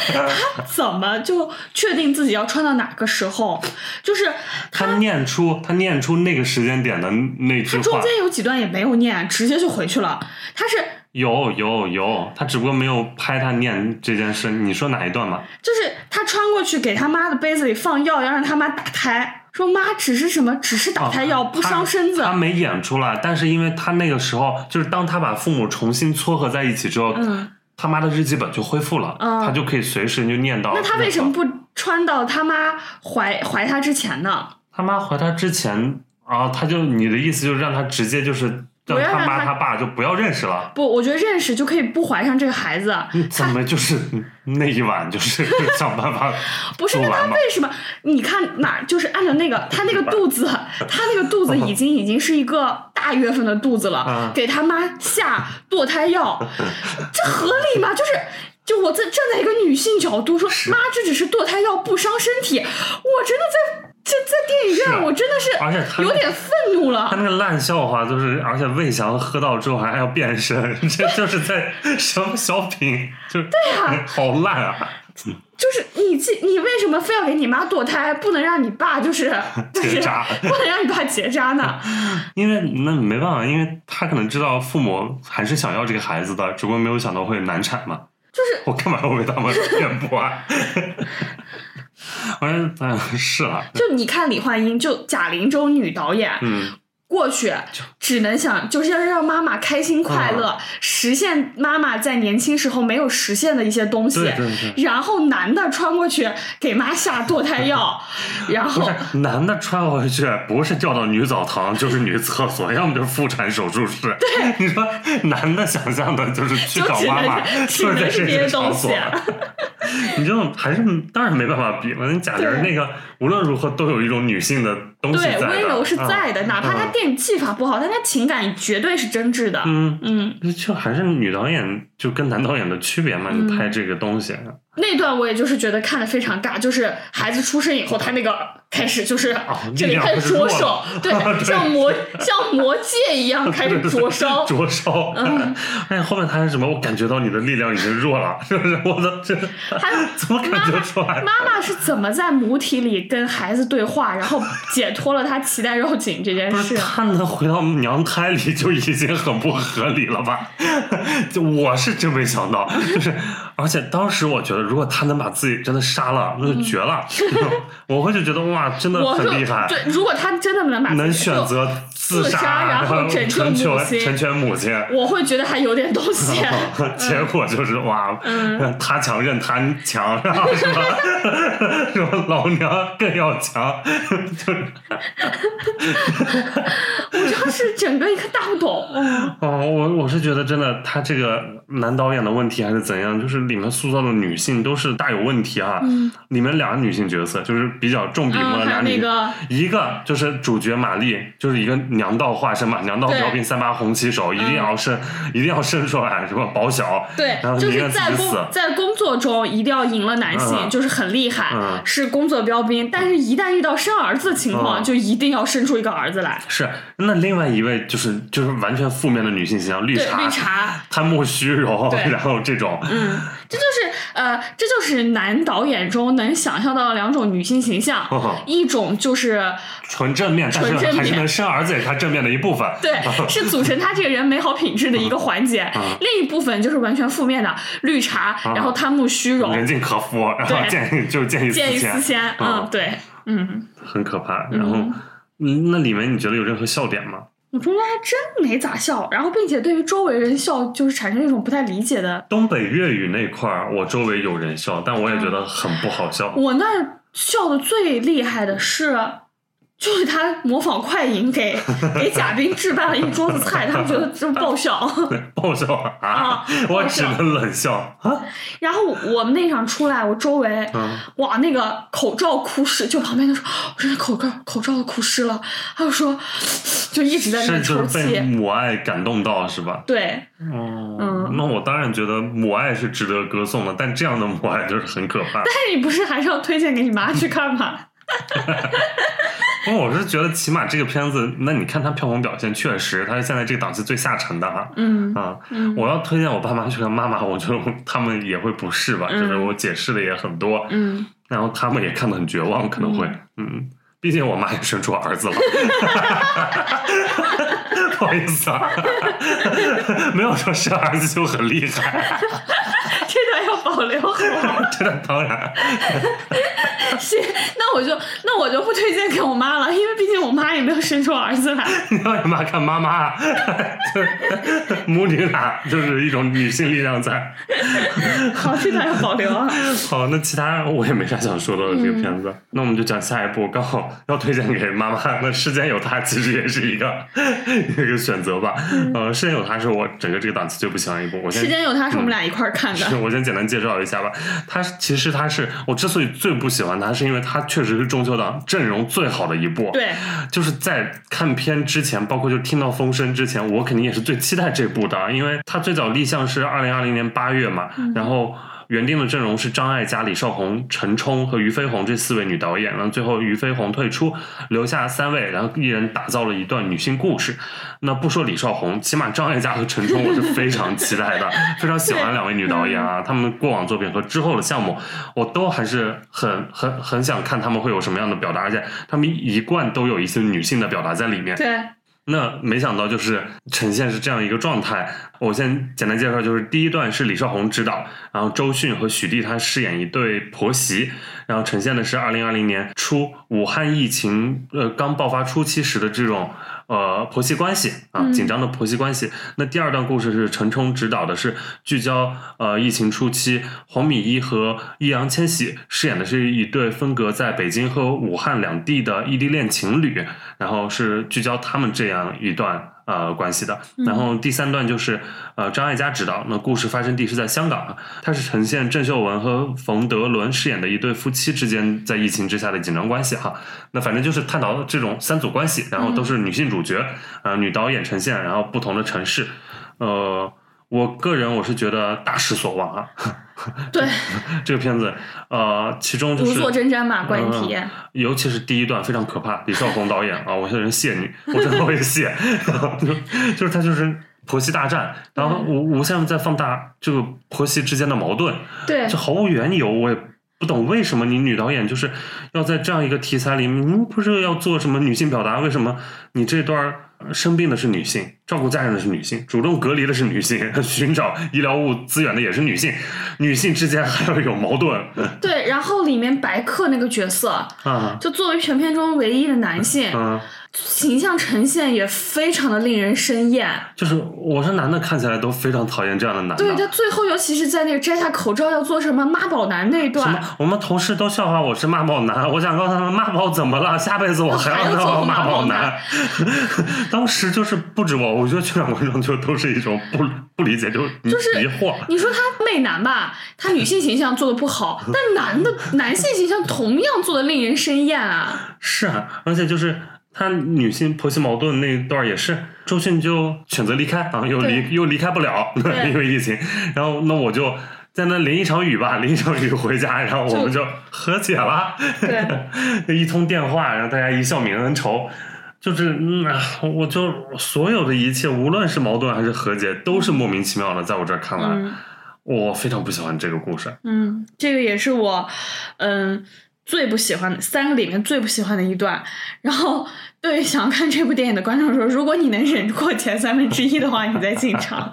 怎么就确定自己要穿到哪个时候？就是他念出他念出那个时间点的那句话，中间有几段也没有念，直接就回去了。他是有有有，他只不过没有拍他念这件事。你说哪一段吧？就是他穿过去给他妈的杯子里放药，要让他妈打胎。说妈只是什么，只是打胎药，不伤身子他。他没演出来，但是因为他那个时候，就是当他把父母重新撮合在一起之后，嗯，他妈的日记本就恢复了，嗯他就可以随时就念到。那他为什么？不穿到他妈怀怀他之前呢？他妈怀他之前然啊，他就你的意思就是让他直接就是让他妈他爸就不要认识了。不，我觉得认识就可以不怀上这个孩子。怎么就是那一晚就是 想办法不是，那他？为什么？你看哪就是按照那个他那个肚子，他那个肚子已经 已经是一个大月份的肚子了，嗯给他妈下堕胎药，这合理吗？就是。就我在站在一个女性角度说，妈，这只是堕胎药，不伤身体。我真的在这在电影是院，我真的而且有点愤怒了他。那个烂笑话就是，而且魏翔喝到之后还要变身，这就是在什么小品，就对啊好烂啊！就是你自你为什么非要给你妈堕胎，不能让你爸就是 就是结扎不能让你爸结扎呢？因为那没办法，因为他可能知道父母还是想要这个孩子的，只不过没有想到会难产嘛。就是我干嘛要为他们辩驳啊？我说，嗯，是啊，就你看李焕英，就贾玲这种女导演，嗯，过去只能想就是要让妈妈开心快嗯乐，实现妈妈在年轻时候没有实现的一些东西。对对对。然后男的穿过去给妈下堕胎药，然不后是男的穿回去，不是掉到女澡堂，就是女厕所，要么就是妇产手术室。对，你说男的想象的就是去找妈妈，就是在能是这些东西。你这种还是当然没办法比了。你贾玲那个无论如何都有一种女性的东西在对，温柔是嗯在的，哪怕他嗯电影技法不好，但她情感绝对是真挚的。嗯，嗯，就还是女导演就跟男导演的区别嘛，嗯你拍这个东西，那段我也就是觉得看的非常尬，就是孩子出生以后，他那个开始就是这里开始着开始弱了手，对，对像魔 像魔戒一样开始灼烧。灼烧。嗯哎，后面他是什么？我感觉到你的力量已经弱了，是不是？我的这还有 怎么感觉出来？妈妈是怎么在母体里跟孩子对话，然后解脱了他脐带绕颈这件事？他能回到娘胎里就已经很不合理了吧？就我是 真没想到，就是而且当时我觉得，如果他能把自己真的杀了，那就绝了。我会就觉得哇，真的很厉害，对，如果他真的能把能选择自自杀然后拯救成全母亲成全母亲。我会觉得还有点东西。结果就是哇，嗯 他强任他强，然后什么什么老娘更要强，就是我就是整个一个大不懂。嗯哦，我我是觉得真的，他这个男导演的问题还是怎样，就是里面塑造的女性都是大有问题啊。嗯里面两个女性角色就是比较重笔墨的嗯，还有俩女，那个一个就是主角玛丽，就是一个娘道化身嘛，娘道对。标兵三八红旗手，一定要生，一定要生出来，什么保小，对然后，就是在工。在工作中一定要赢了男性，嗯。就是很厉害，嗯。是工作标兵。但是，一旦遇到生儿子的情况，嗯。就一定要生出一个儿子来。是，那另外一位就是就是完全负面的女性形象，绿，茶，绿茶，贪慕虚荣，然后这种，嗯，这就是呃，这就是男导演中能想象到的两种女性形象，哦。一种就是纯正面，但是还是能生儿子，也是他正面的一部分。对，是组成他这个人美好品质的一个环节；嗯另一部分就是完全负面的绿茶，然后贪慕虚荣，人尽可夫，然后见 就见异见异思思迁。嗯嗯，对，嗯，很可怕。然后，嗯，那里面你觉得有任何笑点吗？我中间还真没咋笑，然后并且对于周围人笑，就是产生一种不太理解的。东北粤语那块儿，我周围有人笑，但我也觉得很不好笑。我那儿笑的最厉害的是。就是他模仿快银给 给贾冰置办了一桌子菜，他们觉得这爆笑。爆笑啊！啊 我只能冷笑啊！然后我们那场出来，我周围嗯哇，那个口罩哭湿，就旁边的说，我说那口罩口罩都哭湿了，他就说，就一直在那抽是被泣。母爱感动到是吧？对，哦，嗯那我当然觉得母爱是值得歌颂的，但这样的母爱就是很可怕。但是你不是还是要推荐给你妈去看吗？因为我是觉得，起码这个片子，那你看它票房表现，确实它是现在这个档期最下沉的哈。嗯啊，嗯。我要推荐我爸妈去看妈妈，我觉得他们也会不适吧，嗯就是我解释的也很多，嗯，然后他们也看得很绝望，可能会，嗯，毕竟我妈也生出儿子了，不好意思啊，没有说生儿子就很厉害，这段要保留好吗？这当然，行，那我就那我就不推荐给我妈了，因为毕竟我妈也没有生出儿子来。你让你妈看妈妈，母女俩就是一种女性力量在。好，这段要保留啊。好，那其他我也没啥想说的了。这个片子，那我们就讲下一部，刚好要推荐给妈妈。那《世间有他》其实也是一个一个选择吧。呃，《世间有他》是我整个这个档期最不喜欢一部。我先时间有他是我们俩一块儿看的。是我先简单介绍一下吧。它其实它是我之所以最不喜欢它，是因为它确实是中秋档阵容最好的一部。对，就是在看片之前，包括就听到风声之前，我肯定也是最期待这部的，因为它最早立项是二零二零年八月嘛，然后。原定的阵容是张艾嘉、李少红、陈冲和俞飞鸿这四位女导演，然后最后俞飞鸿退出，留下三位，然后一人打造了一段女性故事。那不说李少红，起码张艾嘉和陈冲我是非常期待的，非常喜欢两位女导演啊，她们过往作品和之后的项目，我都还是很很很想看他们会有什么样的表达，而且他们一贯都有一些女性的表达在里面。对。那没想到就是呈现是这样一个状态。我先简单介绍，就是第一段是李少红执导，然后周迅和许娣她饰演一对婆媳，然后呈现的是二零二零年初武汉疫情呃刚爆发初期时的这种呃婆媳关系啊紧张的婆媳关系。那第二段故事是陈冲执导的，是聚焦呃疫情初期黄米一和易烊千玺饰演的是一对分隔在北京和武汉两地的异地恋情侣，然后是聚焦他们这样一段。呃，关系的。然后第三段就是呃，张艾嘉执导，那故事发生地是在香港，它是呈现郑秀文和冯德伦饰演的一对夫妻之间在疫情之下的紧张关系哈。那反正就是探讨这种三组关系，然后都是女性主角，呃，女导演呈现，然后不同的城市，呃。我个人我是觉得大失所望啊！对这个片子，呃，其中就是如坐针毡嘛，观影体验。尤其是第一段非常可怕，李少红导演啊，我这人谢你，我真的会谢。就是他就是婆媳大战，然后无无限在放大这个婆媳之间的矛盾，对，就毫无缘由，我也不懂为什么你女导演就是要在这样一个题材里，你不是要做什么女性表达？为什么你这段？生病的是女性，照顾家人的是女性，主动隔离的是女性，寻找医疗物资源的也是女性，女性之间还要有矛盾。对，然后里面白客那个角色，啊，就作为全片中唯一的男性，啊，形象呈现也非常的令人生厌。就是我是男的，看起来都非常讨厌这样的男的。对他最后，尤其是在那个摘下口罩要做什么妈宝男那一段，什么我们同事都笑话我是妈宝男。我想告诉他们，妈宝怎么了？下辈子我还要做妈宝男。当时就是不止我，我觉得全场观众就都是一种不不理解，就就是疑惑。你说他媚男吧，他女性形象做的不好，但男的男性形象同样做的令人生厌啊。是啊，而且就是他女性婆媳矛盾那一段也是，周迅就选择离开然后，又离又离开不了，因为疫情。然后那我就在那淋一场雨吧，淋一场雨回家，然后我们就和解了。对，一通电话，然后大家一笑泯恩仇。就是嗯，我就所有的一切，无论是矛盾还是和解，都是莫名其妙的。在我这儿看来，我非常不喜欢这个故事。嗯，这个也是我嗯最不喜欢的三个里面最不喜欢的一段。然后，对于想要看这部电影的观众说，如果你能忍过前三分之一的话，你再进场。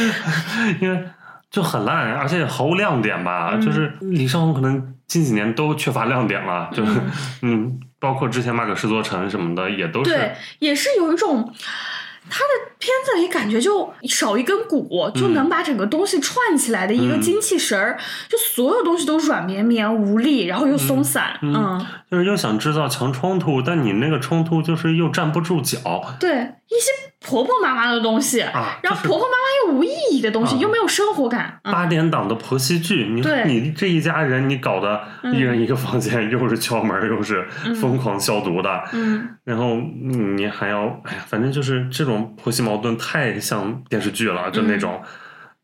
因为就很烂，而且毫无亮点吧。就是李少红可能近几年都缺乏亮点了，就是嗯。包括之前马可仕作城什么的，也都是对，也是有一种他的片子里感觉就少一根骨，就能把整个东西串起来的一个精气神儿，就所有东西都软绵绵无力，然后又松散，嗯，就是又想制造强冲突，但你那个冲突就是又站不住脚，对一些。婆婆妈妈的东西，然后婆婆妈妈又无意义的东西，又没有生活感。八点档的婆媳剧，你你这一家人，你搞得一人一个房间，又是敲门，又是疯狂消毒的，然后你还要，哎呀，反正就是这种婆媳矛盾太像电视剧了，就那种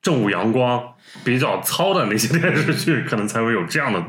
正午阳光比较糙的那些电视剧，可能才会有这样的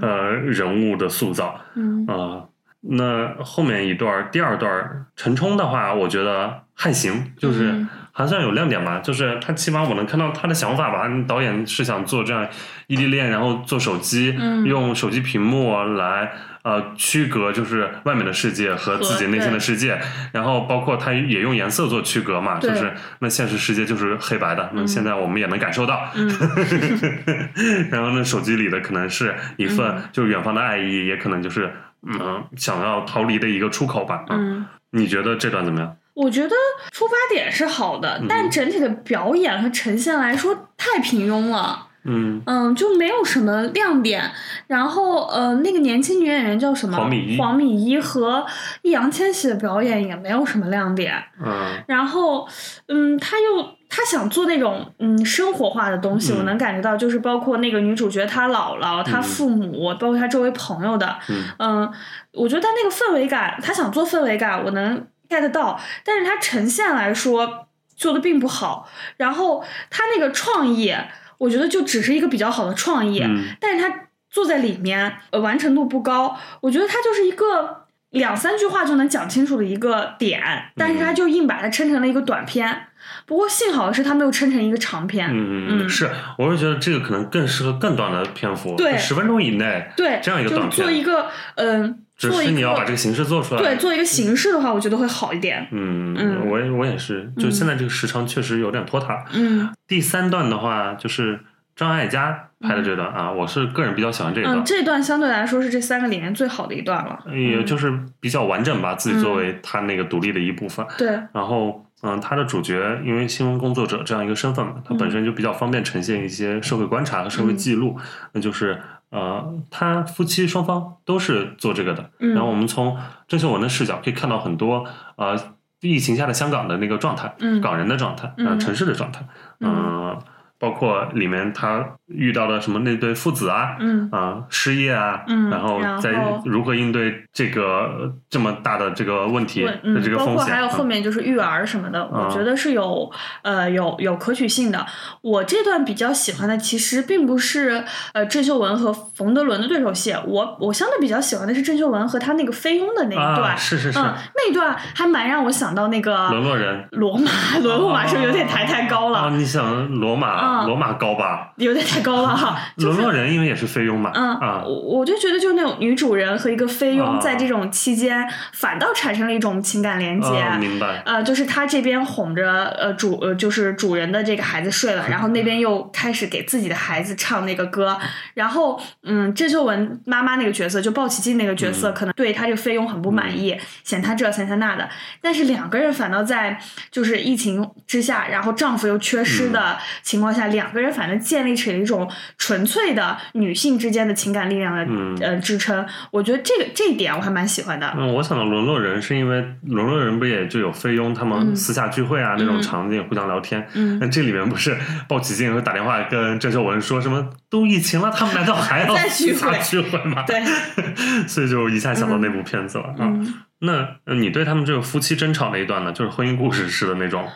呃人物的塑造。啊。那后面一段第二段陈冲的话，我觉得还行，就是还算有亮点吧，就是他起码我能看到他的想法吧。导演是想做这样异地恋，然后做手机，嗯用手机屏幕来呃区隔就是外面的世界和自己内心的世界，然后包括他也用颜色做区隔嘛，就是那现实世界就是黑白的，那现在我们也能感受到。嗯 然后那，手机里的可能是一份嗯就是远方的爱意，也可能就是嗯想要逃离的一个出口吧。嗯。你觉得这段怎么样？我觉得出发点是好的，嗯但整体的表演和呈现来说太平庸了。嗯，嗯，就没有什么亮点。然后，呃，那个年轻女演员叫什么？黄米一黄米一和易烊千玺的表演也没有什么亮点。嗯然后，嗯，他又他想做那种嗯生活化的东西，嗯我能感觉到，就是包括那个女主角她姥姥、她父母，包括她周围朋友的，嗯嗯，我觉得他那个氛围感，他想做氛围感，我能 get 到，但是他呈现来说做的并不好。然后他那个创意，我觉得就只是一个比较好的创意，嗯但是他坐在里面，呃，完成度不高。我觉得他就是一个两三句话就能讲清楚的一个点，但是他就硬把它撑成了一个短片。不过幸好的是，他没有撑成一个长片。嗯嗯是，我是觉得这个可能更适合更短的篇幅，对十分钟以内，对，这样一个短片，做一个，嗯、只是你要把这个形式做出来。对，做一个形式的话，我觉得会好一点。嗯，嗯我也我也是，就现在这个时长确实有点拖沓。嗯第三段的话，就是张艾嘉拍的这段啊，我是个人比较喜欢这一段嗯，，这段相对来说是这三个里面最好的一段了。也就是比较完整吧，自己嗯作为他那个独立的一部分。对，然后，嗯，他的主角因为新闻工作者这样一个身份嘛，他本身就比较方便呈现一些社会观察和社会记录，那就是呃，他夫妻双方都是做这个的。嗯然后我们从郑秀文的视角可以看到很多呃疫情下的香港的那个状态，嗯港人的状态，嗯呃，城市的状态，嗯、包括里面他遇到了什么那对父子啊，嗯啊、失业啊，嗯然后然再如何应对这个这么大的这个问题对，的嗯这，个风险，包括还有后嗯面就是育儿什么的，我嗯觉得是有呃有有可取性的。我这段比较喜欢的其实并不是呃郑秀文和冯德伦的对手戏，我我相对比较喜欢的是郑秀文和他那个菲佣的那一段，啊，是是是，嗯，那一段还蛮让我想到那个沦落人。罗马，罗马是不是有点抬太高了？啊！你想罗马，嗯罗马高吧？有点太高了哈。就是沦落人因为也是菲佣嘛，嗯，啊，我我就觉得就是那种女主人和一个菲佣啊。在这种期间，反倒产生了一种情感连接。啊，明白，呃，就是他这边哄着呃主呃就是主人的这个孩子睡了，然后那边又开始给自己的孩子唱那个歌，然后嗯，郑秀文妈妈那个角色就鲍起静那个角色，嗯。可能对他这个菲佣很不满意，嫌他这嫌他那的，但是两个人反倒在就是疫情之下，然后丈夫又缺失嗯。的情况下，两个人反正建立起了一种纯粹的女性之间的情感力量的、嗯呃支撑，我觉得这个这一点我还蛮喜欢的。嗯，我想到沦落人是因为沦落人不也就有菲佣他们嗯私下聚会啊、那种嗯场景互相聊天，嗯那这里面不是鲍起静会打电话跟郑秀文说什么都疫情了，他们难道还要 再聚会聚会吗？对，所以就一下想到那部片子了啊。嗯那呃你对他们这个夫妻争吵那一段呢，就是婚姻故事式的那种，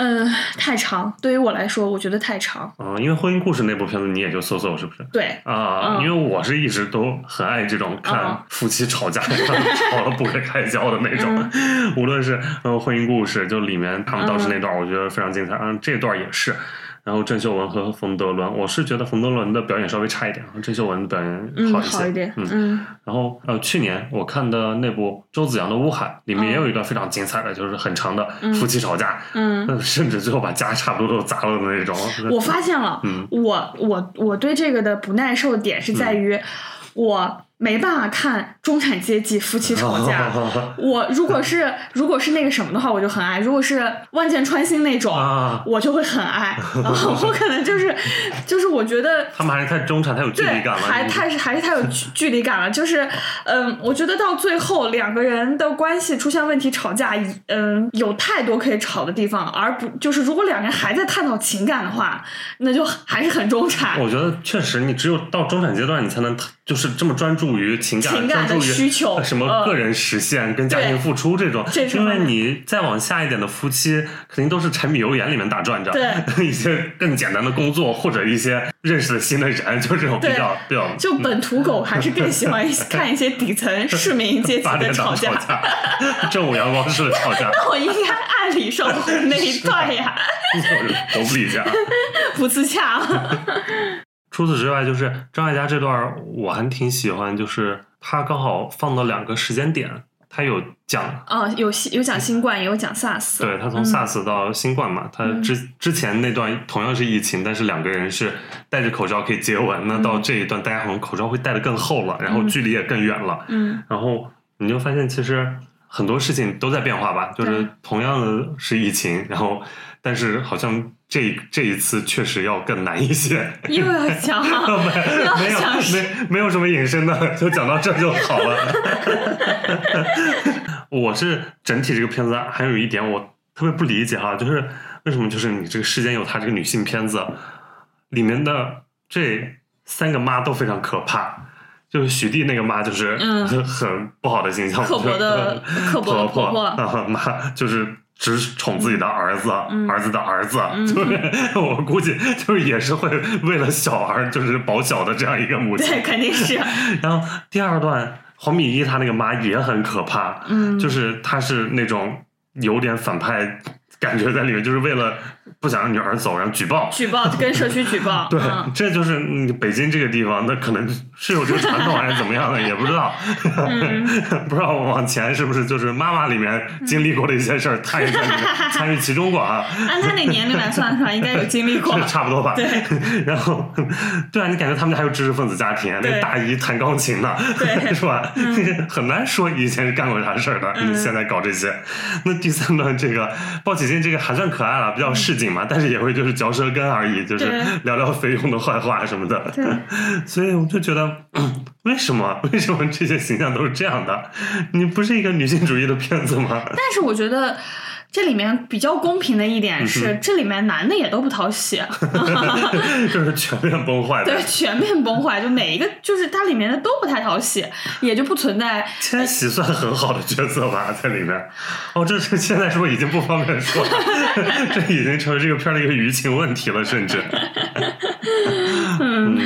嗯，太长，对于我来说，我觉得太长。嗯、因为婚姻故事那部片子你也就搜搜是不是？对，啊、嗯因为我是一直都很爱这种看嗯夫妻吵架、吵得不可开交的那种，嗯无论是嗯婚姻故事，就里面他们当时那段，我觉得非常精彩，嗯，这段也是。然后郑秀文和冯德伦，我是觉得冯德伦的表演稍微差一点，郑秀文的表演嗯，好一些。好一点，嗯嗯然后呃，去年我看的那部周子阳的《乌海》，里面也有一段非常精彩的，就是很长的夫妻吵架，嗯。呃甚至最后把家差不多都砸了的那种。我发现了，嗯我我我对这个的不耐受点是在于，我没办法看中产阶级夫妻吵架。我如果是如果是那个什么的话，我就很爱；如果是万箭穿心那种，啊，我就会很爱。然后我可能就是就是我觉得他们还是太中产，太有距离感了。还太是还是太有距距离感了。就是，嗯，我觉得到最后两个人的关系出现问题、吵架，嗯，有太多可以吵的地方，而不就是如果两个人还在探讨情感的话，那就还是很中产。我觉得确实，你只有到中产阶段，你才能就是这么专注注于情感，情感的需求什么呃个人实现跟家庭付出这种。因为你再往下一点的夫妻，肯定都是柴米油盐里面打转着。对，一些更简单的工作或者一些认识的新的人，就这种比较比较就本土狗还是更喜欢 看一些底层市民阶级的吵吵架，正午阳光式的吵架，那我应该按理说那一段呀，都不理解。不自洽。除此之外，就是张艾嘉这段儿我还挺喜欢，就是他刚好放到两个时间点，他有讲。哦，有新有讲新冠，也有讲 SARS。对他从嗯。SARS 到新冠嘛，他之之前那段同样是疫情，但是两个人是戴着口罩可以接吻，那到这一段大家好像口罩会戴的更厚了，然后距离也更远了，嗯。然后你就发现其实很多事情都在变化吧，就是同样的是疫情，然后但是好像这这一次确实要更难一些。又要讲，没有讲没没有什么隐身的，就讲到这就好了。我是整体这个片子还有一点我特别不理解哈，就是为什么就是你这个世间有她这个女性片子里面的这三个妈都非常可怕。就是许娣那个妈，就是嗯很很不好的形象，刻薄的刻薄婆婆婆啊妈，就是只宠自己的儿子，嗯儿子的儿子，就是我估计就是也是会为了小儿就是保小的这样一个母亲。对，肯定是。然后第二段黄敏一他那个妈也很可怕，嗯，就是她是那种有点反派感觉在里面，就是为了不想让女儿走，然后举报。举报跟社区举报。对，嗯这就是嗯北京这个地方，那可能是有这个传统还是怎么样的，也不知道。嗯 不知道往前是不是就是妈妈里面经历过的一些事儿，她也在里面 参与其中过啊。按他那年龄来算算，应该有经历过是。差不多吧。对，然后，对啊，你感觉他们家还有知识分子家庭，那对大姨弹钢琴呢，对是吧？很难说以前干过啥事儿的，嗯你现在搞这些。那第三呢这个鲍起静这个还算可爱了，比较市井嘛，但是也会就是嚼舌根而已，就是聊聊菲佣的坏话什么的。对，所以我就觉得，嗯为什么 为什么这些形象都是这样的？你不是一个女性主义的片子吗？但是我觉得。这里面比较公平的一点是，嗯这里面男的也都不讨喜，就是全面崩坏对，。全面崩坏，就每一个就是它里面的都不太讨喜，也就不存在千玺算很好的角色吧，在里面。哦，这这现在是不是已经不方便说了？这已经成为这个片儿的一个舆情问题了，甚至。嗯，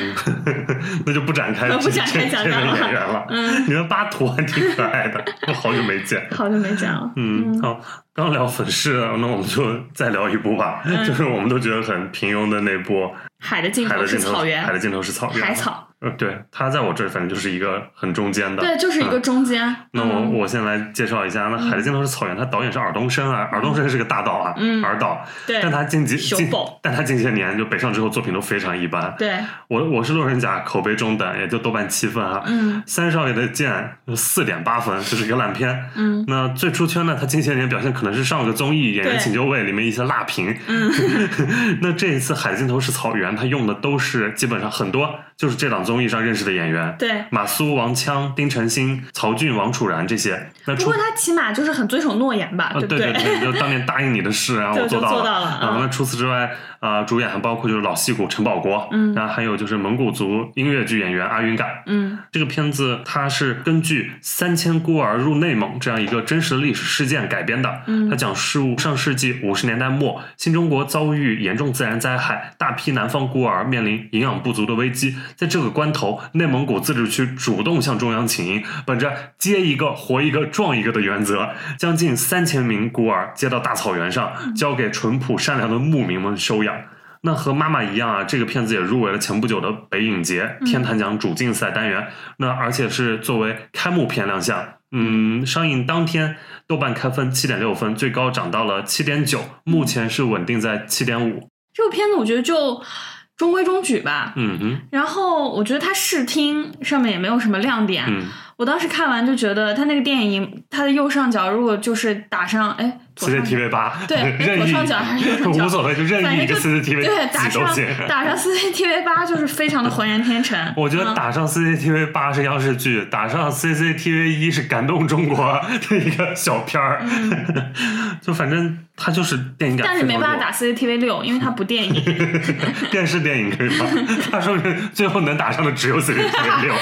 那就不展开不展开讲讲了演员了。嗯，你们巴图还挺可爱的，我好久没见。好久没见了。嗯，好，刚聊粉饰，那我们就再聊一部吧，嗯就是我们都觉得很平庸的那部《海海的尽头的尽头》，是草原海，的尽头是草原，海草，呃，对，它在我这儿反正就是一个很中间的，对，就是一个嗯中间。那我嗯我先来介绍一下，那《海的尽头是草原》，它导演是尔冬升啊，尔冬升是个大导啊，嗯尔导，对但他近几近，但他近些年就北上之后作品都非常一般。对，我我是路人甲，口碑中等，也就豆瓣七分哈。嗯三少爷的剑四点八分，就是一个烂片。嗯那最出圈的，他近些年表现可能是上个综艺《演员请就位》里面一些辣评。嗯 那这一次《海的尽头是草原》，他用的都是基本上很多就是这档综艺上认识的演员。对。马苏、王锵、丁程鑫、曹骏、王楚然这些。那出不过他起码就是很遵守诺言吧，对对对，就当年答应你的事，然后我做到就做到了啊。嗯那除此之外，啊，主演还包括就是老戏骨陈宝国，嗯然后还有就是蒙古族音乐剧演员阿云嘎。嗯这个片子它是根据三千孤儿入内蒙这样一个真实的历史事件改编的。嗯它讲述上世纪五十年代末，新中国遭遇严重自然灾害，大批南方孤儿面临营养不足的危机。在这个关头，内蒙古自治区主动向中央请缨，本着接一个活一个撞一个的原则，将近三千名孤儿接到大草原上，交给淳朴善良的牧民们收养。那和妈妈一样啊，这个片子也入围了前不久的北影节天坛奖主竞赛单元。那而且是作为开幕片亮相。嗯，上映当天豆瓣开分七点六分，最高涨到了七点九，目前是稳定在七点五。这部片子我觉得就中规中矩吧。嗯哼，然后我觉得它视听上面也没有什么亮点。嗯我当时看完就觉得，他那个电影，他的右上角如果就是打上哎 CCTV 八，对 左上角还是右上角无所谓，就任意一个 CCTV 对打上。打上 CCTV 八就是非常的浑然天成。我觉得嗯打上 CCTV 八是央视剧，打上 CCTV 一是感动中国的一个小片儿，嗯 就反正它就是电影感但是没办法打 CCTV 六，因为它不电影。电视电影可以吗？他说是最后能打上的只有 CCTV 六。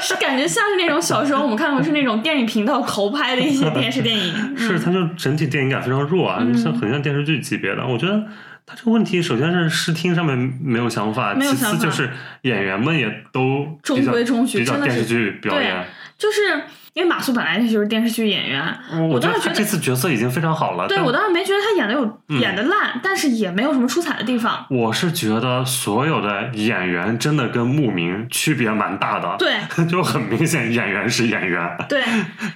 是感觉像是那种小时候我们看过是那种电影频道投拍的一些电视电影。是，它就整体电影感非常弱啊，嗯像很像电视剧级别的。我觉得它这个问题，首先是视听上面没有想法，其没有想法次就是演员们也都中规中矩比较电视剧表演。就是因为马苏本来就是电视剧演员，我当时觉得这次角色已经非常好了。对我当时没觉得他演的有、嗯演的烂，但是也没有什么出彩的地方。我是觉得所有的演员真的跟牧民区别蛮大的。对 就很明显，演员是演员。对，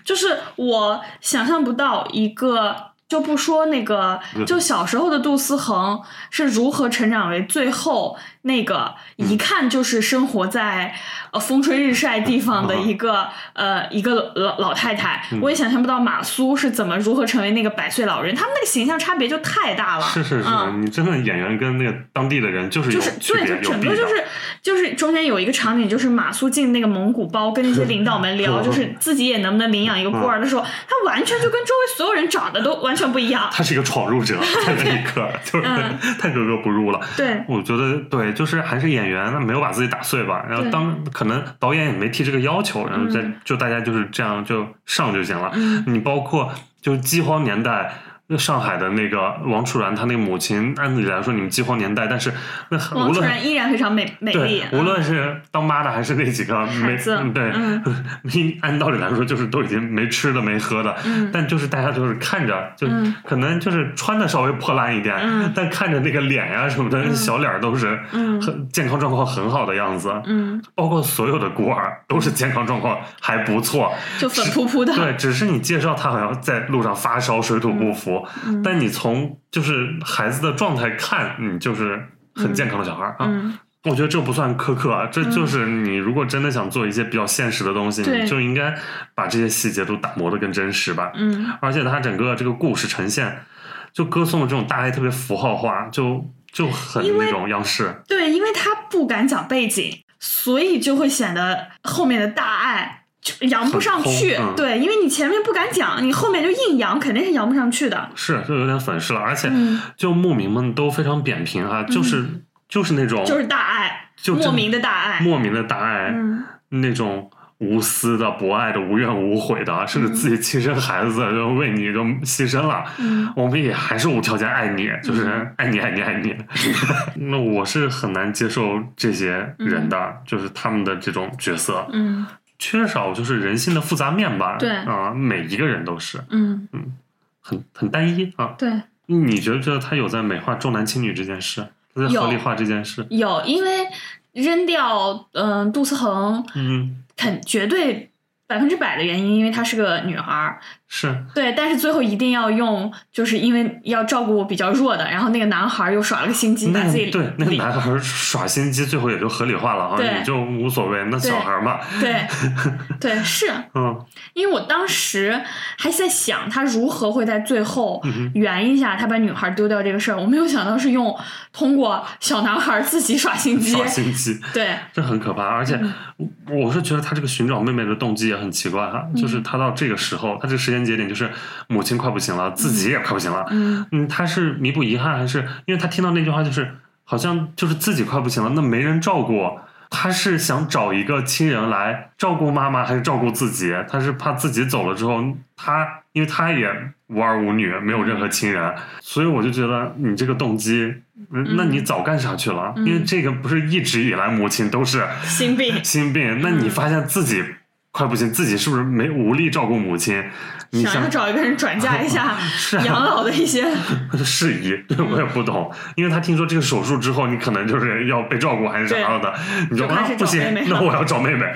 就是我想象不到一个。就不说那个，嗯就小时候的杜思恒是如何成长为最后那个一看就是生活在呃 风吹日晒地方的一个、呃一个老老太太。嗯我也想象不到马苏是怎么如何成为那个百岁老人，他们那个形象差别就太大了。是是是，嗯你真的演员跟那个当地的人就是就是对，就。整个就是就是中间有一个场景，就是马苏进那个蒙古包跟那些领导们聊，就是自己也能不能领养一个孤儿的时候，他完全就跟周围所有人长得都完全不一样。他是一个闯入者，在那一刻就是嗯太格格不入了。对我觉得对，就是还是演员那没有把自己打碎吧。然后当可能导演也没提这个要求，然后再、嗯就大家就是这样就上就行了。你包括就是饥荒年代。那上海的那个王楚然，他那个母亲，按理来说你们饥荒年代，但是那王楚然依然非常美美丽对，，无论是当妈的还是那几个没子嗯对，嗯按道理来说就是都已经没吃的没喝的，嗯但就是大家就是看着就嗯可能就是穿的稍微破烂一点，嗯但看着那个脸呀、什么的、小脸都是嗯很健康状况很好的样子，嗯，包括所有的孤儿都是健康状况还不错，就粉扑扑的，对，只是你介绍他好像在路上发烧、水土不服，嗯但你从就是孩子的状态看，你就是很健康的小孩儿啊。嗯我觉得这不算苛刻啊，这就是你如果真的想做一些比较现实的东西，对你就应该把这些细节都打磨的更真实吧。嗯而且它整个这个故事呈现，就歌颂的这种大爱特别符号化，就就很那种央视。对，因为他不敢讲背景，所以就会显得后面的大爱就扬不上去。嗯对，因为你前面不敢讲，你后面就硬扬，肯定是扬不上去的。是，就有点粉饰了，而且嗯就牧民们都非常扁平啊，就是就是那种就是大爱，就莫名的大爱。莫名的大爱，嗯那种无私的、博爱的、无怨无悔的，甚至自己亲生孩子就为你就牺牲了，嗯我们也还是无条件爱你，就是爱你爱你爱你。那我是很难接受这些人的，就是他们的这种角色嗯缺少就是人性的复杂面吧。对啊，每一个人都是嗯嗯，很很单一啊。对，你觉不觉得他有在美化重男轻女这件事，他在合理化这件事？有，因为扔掉嗯、呃杜思恒，嗯，肯绝对百分之百的原因，因为她是个女孩儿。是对，但是最后一定要用，就是因为要照顾比较弱的，然后那个男孩儿又耍了个心机，把自己对那个男孩耍心机，最后也就合理化了啊，对也就无所谓。那小孩嘛，对对是。嗯，因为我当时还在想他如何会在最后圆一下他把女孩丢掉这个事儿，我没有想到是用通过小男孩自己耍心机。耍心机，对，这很可怕。而且嗯我是觉得他这个寻找妹妹的动机也很奇怪哈，嗯就是他到这个时候，他这个时间节点就是母亲快不行了，自己也快不行了，嗯嗯，他是弥补遗憾，还是因为他听到那句话就是好像就是自己快不行了，那没人照顾。他是想找一个亲人来照顾妈妈，还是照顾自己？他是怕自己走了之后，他因为他也无儿无女，没有任何亲人，所以我就觉得你这个动机，嗯那你早干啥去了？因为这个不是一直以来母亲都是心病，心病，那你发现自己快不行，自己是不是没无力照顾母亲？你想要找一个人转 嫁一下 养老的一些，事宜，对我也不懂，因为他听说这个手术之后，你可能就是要被照顾还是啥的，你就啊不行那我要找妹妹，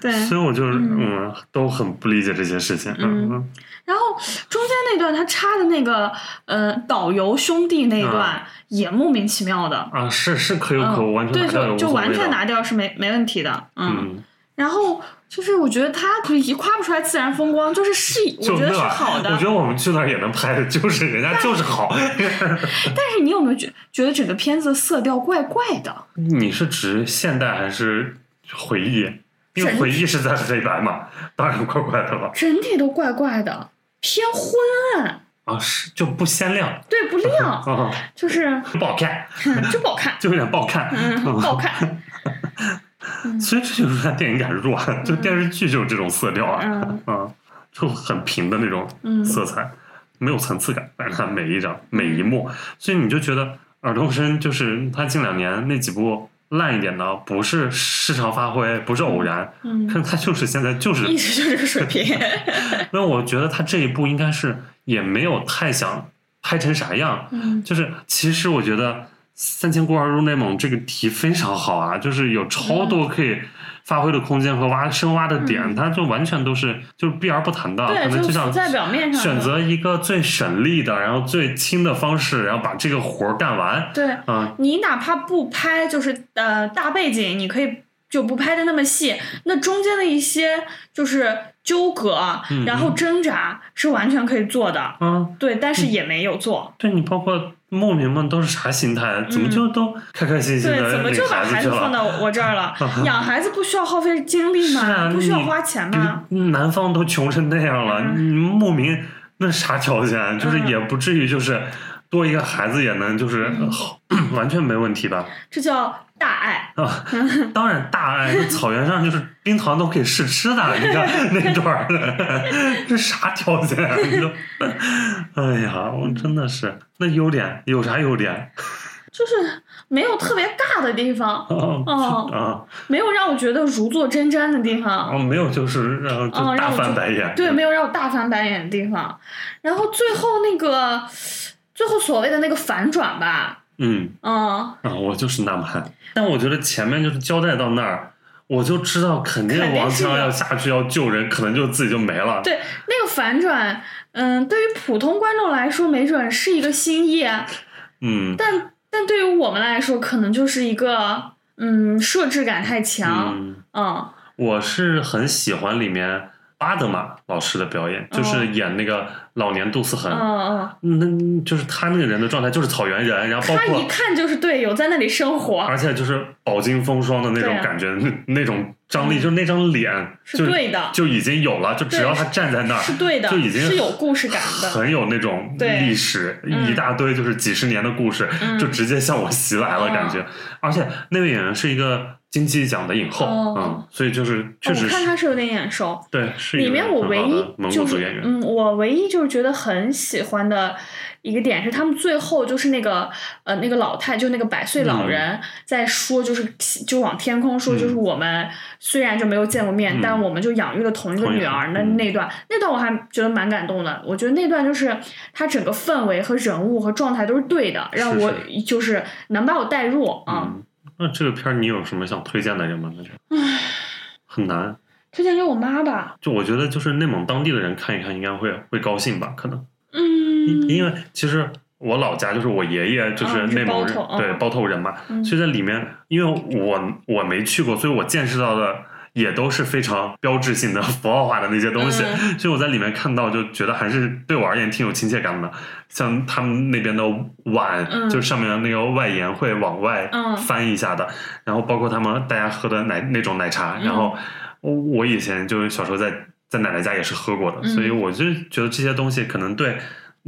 对。所以我就是嗯都很不理解这些事情，嗯嗯然后中间那段他插的那个呃导游兄弟那一段也莫名其妙的，啊是是可有可无，嗯，完全就就完全拿掉是没没问题的，嗯。嗯，然后就是我觉得他可以夸不出来自然风光，就是是我觉得是好的我觉。得我们去那儿也能拍的，就是人家就是好。但是你有没有觉觉得整个片子色调怪怪的？你是指现代还是回忆？因为回忆是在黑白嘛，当然怪怪的了整体都怪怪的，偏昏暗。啊！啊，是就不鲜亮对，不亮，啊，就是不好看，就不好看，就有点不好看。嗯，不好看，所以这就是他电影感弱，就电视剧就是这种色调啊，嗯。啊，就很平的那种嗯。色彩，没有层次感，反正它每一张每一幕，所以你就觉得尔冬升就是他近两年那几部烂一点的，不是市场发挥，不是偶然，嗯，看他就是现在就是 一直就这个水平，那我觉得他这一部应该是也没有太想拍成啥样，嗯。就是其实我觉得三千孤儿入内蒙这个题非常好啊，就是有超多可以发挥的空间和挖深挖的点，嗯它就完全都是就是避而不谈的，可对，能就像就浮在表面上选择一个最省力的，然后最轻的方式，然后把这个活儿干完，对。啊、你哪怕不拍，就是呃大背景，你可以就不拍的那么细，那中间的一些就是纠葛，嗯然后挣扎是完全可以做的。嗯，对，但是也没有做。对你包括牧民们都是啥心态？怎么就都开开心心嗯对，的怎么就把孩子放？到我这儿了？养孩子不需要耗费精力吗？不需要花钱吗？南方都穷成那样了，嗯你牧民那啥条件？就是嗯也不至于就是多一个孩子也能就是、嗯好 完全没问题吧？这叫大爱。啊，当然大爱，那草原上就是冰糖都可以试吃的，你看 那段儿，这啥条件啊？你说，哎呀，我真的是那优点有啥优点？就是没有特别尬的地方，哦哦啊没有让我觉得如坐针毡的地方。哦，没有就是让就大翻白眼，对，没有让我大翻白眼的地方。然后最后那个，最后所谓的那个反转吧，嗯。嗯，啊，我就是纳闷，但我觉得前面就是交代到那儿。我就知道，肯定王强要下去要救人，可能就自己就没了。对，那个反转，嗯，对于普通观众来说，没准是一个新意，嗯。但但对于我们来说，可能就是一个，嗯，设置感太强，嗯，嗯。我是很喜欢里面巴德玛老师的表演，就是演那个老年杜思嗯恒，嗯，那就是他那个人的状态就是草原人，然后包他一看就是队友在那里生活，而且就是饱经风霜的那种感觉，那 那种张力，嗯。就是那张脸是就对的。就已经有了，就只要他站在那儿，是对的，就已经是有故事感的，很有那种历史，嗯。一大堆就是几十年的故事，嗯。就直接向我袭来了，哦感觉。而且那位演员是一个金鸡奖的影后，哦。嗯，所以就是确实是、看他是有点眼熟。对，是一里个面我唯一就演员。嗯，我唯一就是觉得很喜欢的一个点是，他们最后就是那个呃那个老太，就那个百岁嗯老人在说，就是就往天空说，就是我们虽然就没有见过面，嗯但我们就养育了同一个女儿。那嗯那段那段我还觉得蛮感动的，我觉得那段就是他整个氛围和人物和状态都是对的，让我就是能把我带入啊。嗯，那这个片儿你有什么想推荐的人吗？那就很难。推荐给我妈吧，就我觉得，就是内蒙当地的人看一看，应该会会高兴吧？可能，嗯，因因为其实我老家就是我爷爷就是内蒙人，包对嗯包头人嘛，嗯。所以在里面，因为我我没去过，所以我见识到的也都是非常标志性的 符号化的那些东西，嗯。所以我在里面看到就觉得还是对我而言挺有亲切感的。像他们那边的碗，嗯。就上面的那个外沿会往外嗯。翻一下的，然后包括他们大家喝的奶那种奶茶，嗯。然后我我以前就是小时候在在奶奶家也是喝过的，嗯所以我就觉得这些东西可能对。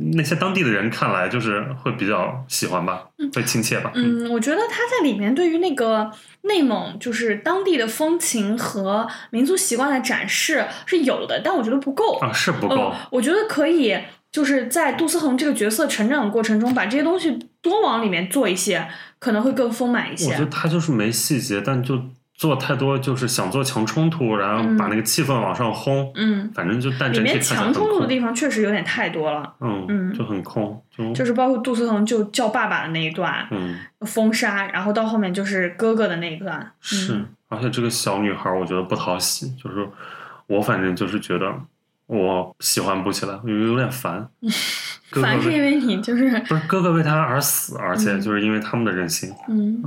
那些当地的人看来就是会比较喜欢吧，会亲切吧。嗯，我觉得他在里面对于那个内蒙就是当地的风情和民族习惯的展示是有的，但我觉得不够。啊，是不够呃，我觉得可以就是在杜思恒这个角色成长的过程中，把这些东西多往里面做一些，可能会更丰满一些我觉得。他就是没细节，但就做太多，就是想做强冲突，然后把那个气氛往上轰，嗯，反正就但里面整体看起来很强冲突的。地方确实有点太多了，嗯嗯就很空，就就是包括杜思恒就叫爸爸的那一段嗯封杀，然后到后面就是哥哥的那一段。是嗯，而且这个小女孩我觉得不讨喜，就是我反正就是觉得我喜欢不起来，有有点烦。哥哥反是因为为你就是不是哥哥为他而死，而且嗯就是因为他们的任性，嗯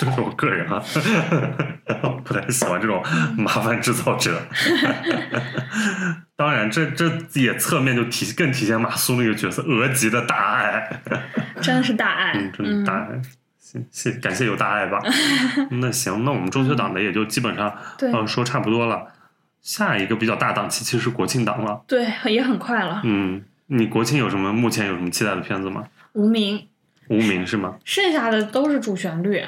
这是我个人啊，不太喜欢这种嗯麻烦制造者。当然，这这也侧面就体更体现马苏那个角色额吉的大爱，真的是大爱，嗯，真的大爱。谢谢，感谢有大爱吧。那行，那我们中秋档的也就基本上对呃说差不多了。下一个比较大档期其实是国庆档了，对，也很快了。嗯，你国庆有什么目前有什么期待的片子吗？无名，无名是吗？剩下的都是主旋律。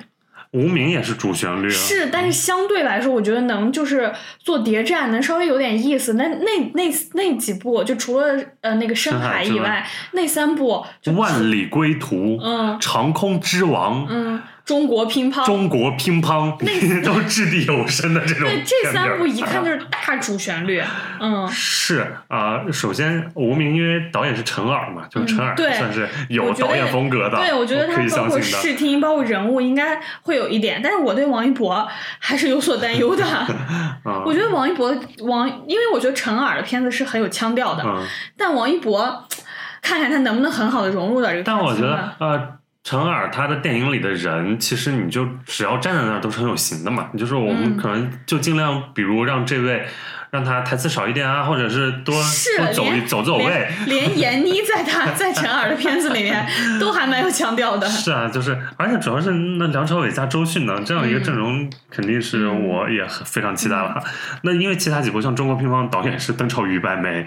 无名也是主旋律啊。是，但是相对来说，我觉得能就是做谍战，能稍微有点意思。那那那那几部，就除了呃那个深深海海以外，那三部就万里归途，嗯长空之王，嗯，中国乒乓，中国乒乓，那 都掷地有声的这种对这三部一看就是大主旋律。嗯，是啊、首先无名，因为导演是陈耳嘛，就是陈耳算是有导演风格的，对，我觉得他包括。视听，包括人物，应该会有一点。但是我对王一博还是有所担忧的。嗯 我觉得王一博王，因为我觉得陈耳的片子是很有腔调的，嗯，但王一博，看看他能不能很好的融入到这个。但我觉得呃，陈耳他的电影里的人，其实你就只要站在那儿都是很有型的嘛。就是我们嗯可能就尽量，比如让这位让他台词少一点啊，或者是多是多走一走走位。连连闫妮在他在陈耳的片子里面 都还蛮有腔调的。是啊，就是，而且主要是那梁朝伟加周迅呢，这样一个阵容，肯定是嗯我也非常期待了。那因为其他几部像《中国乒乓》导演是邓超、于白眉，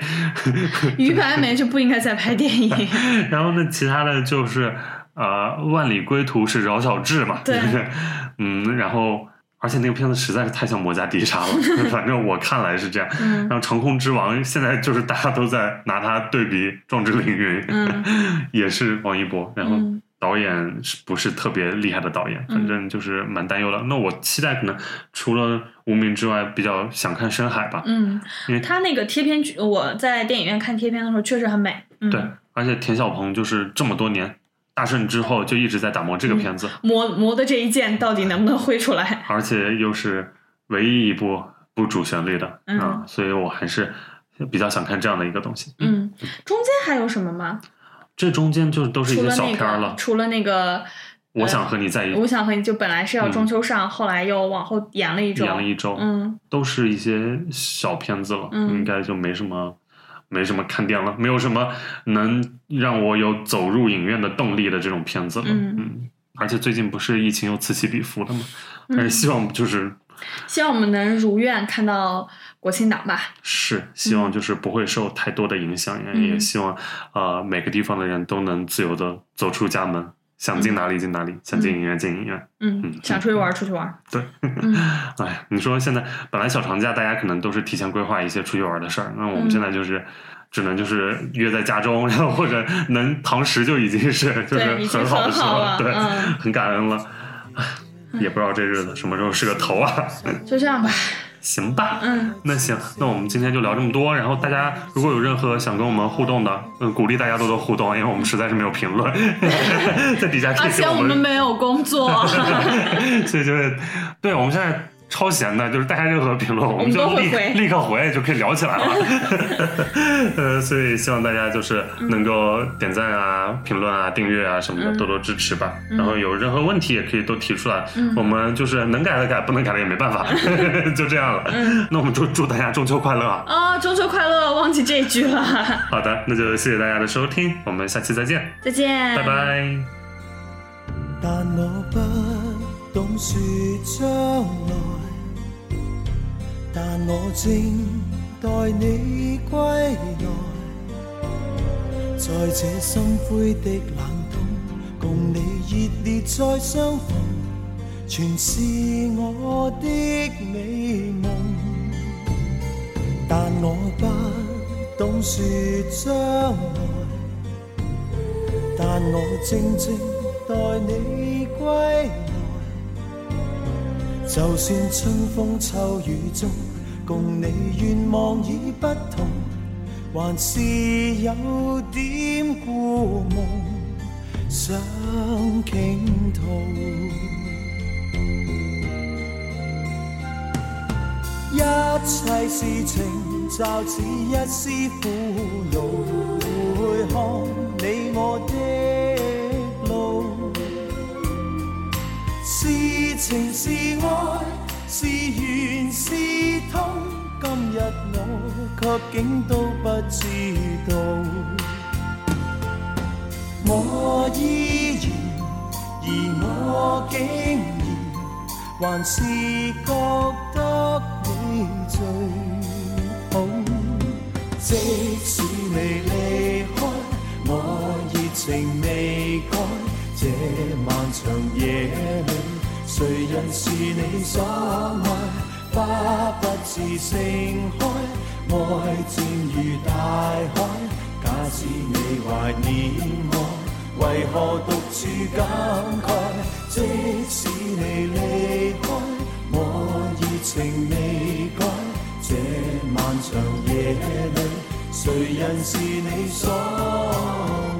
于白眉就不应该再拍电影。然后呢，其他的就是呃，《万里归途》是饶晓志嘛，对不对 嗯，然后而且那个片子实在是太像《魔家迪沙》了，反正我看来是这样。嗯然后《长空之王》现在就是大家都在拿它对比《壮志凌云》，嗯也是王一博，然后嗯导演是不是特别厉害的导演，嗯反正就是蛮担忧的。那我期待可能除了《无名》之外，比较想看《深海》吧，嗯因为，他那个贴片剧，我在电影院看贴片的时候确实很美。嗯、对，而且田晓鹏就是这么多年大圣之后就一直在打磨这个片子，磨磨的这一剑到底能不能挥出来？而且又是唯一一部不主旋律的嗯啊，所以我还是比较想看这样的一个东西。嗯，中间还有什么吗？这中间就都是一些小片儿了个，。除了那个，我想和你在一起我想和你就本来是要中秋上，后来又往后延了一周。延了一周，嗯都是一些小片子了，嗯应该就没什么。没什么看点了，没有什么能让我有走入影院的动力的这种片子了。嗯而且最近不是疫情又此起彼伏的吗？嗯但是希望就是希望我们能如愿看到国庆档吧。是希望就是不会受太多的影响，嗯也希望呃每个地方的人都能自由的走出家门，想进哪里进哪里，想进影院进影院。嗯嗯，想出去玩出去玩。对，嗯哎，你说现在本来小长假大家可能都是提前规划一些出去玩的事儿，那我们嗯现在就是。只能就是约在家中，然后或者能堂食就已经是就是很好的时候了对，嗯很感恩了。唉也不知道这日子什么时候是个头啊。就这样吧。行吧，嗯，那行，那我们今天就聊这么多。然后大家如果有任何想跟我们互动的，嗯，鼓励大家多多互动，因为我们实在是没有评论，在底下而且我们们没有工作，所以就是，对我们现在超闲的，就是大家任何评论，我们就立立刻回，就可以聊起来了。呃，所以希望大家就是能够点赞啊、评论啊、订阅啊什么的，嗯多多支持吧。然后有任何问题也可以都提出来，嗯我们就是能改的改，不能改的也没办法，就这样了。嗯那我们祝祝大家中秋快乐啊！啊！中秋快乐，忘记这句了。好的，那就谢谢大家的收听，我们下期再见，再见，拜。拜。但我不懂说将来，但我正待你归来。在这心灰的冷冬，共你热烈再相逢，全是我的美梦。但我不懂说将来。但我静静待你歸來，就算春风秋雨中，共你愿望已不同，还是有点故梦想倾吐。一切事情就似一丝苦恼，回看你我的情是愛，是緣是痛，今日我卻竟都不知道，我依然，而我竟然。還是覺得你最好。即使你離開，情未改。這漫長夜里，誰人是你所愛？花不自盛開，愛漸如大海。假使你懷念我，為何獨處感慨？即使你離開，我熱情未改。這漫長夜裏，誰人是你所愛？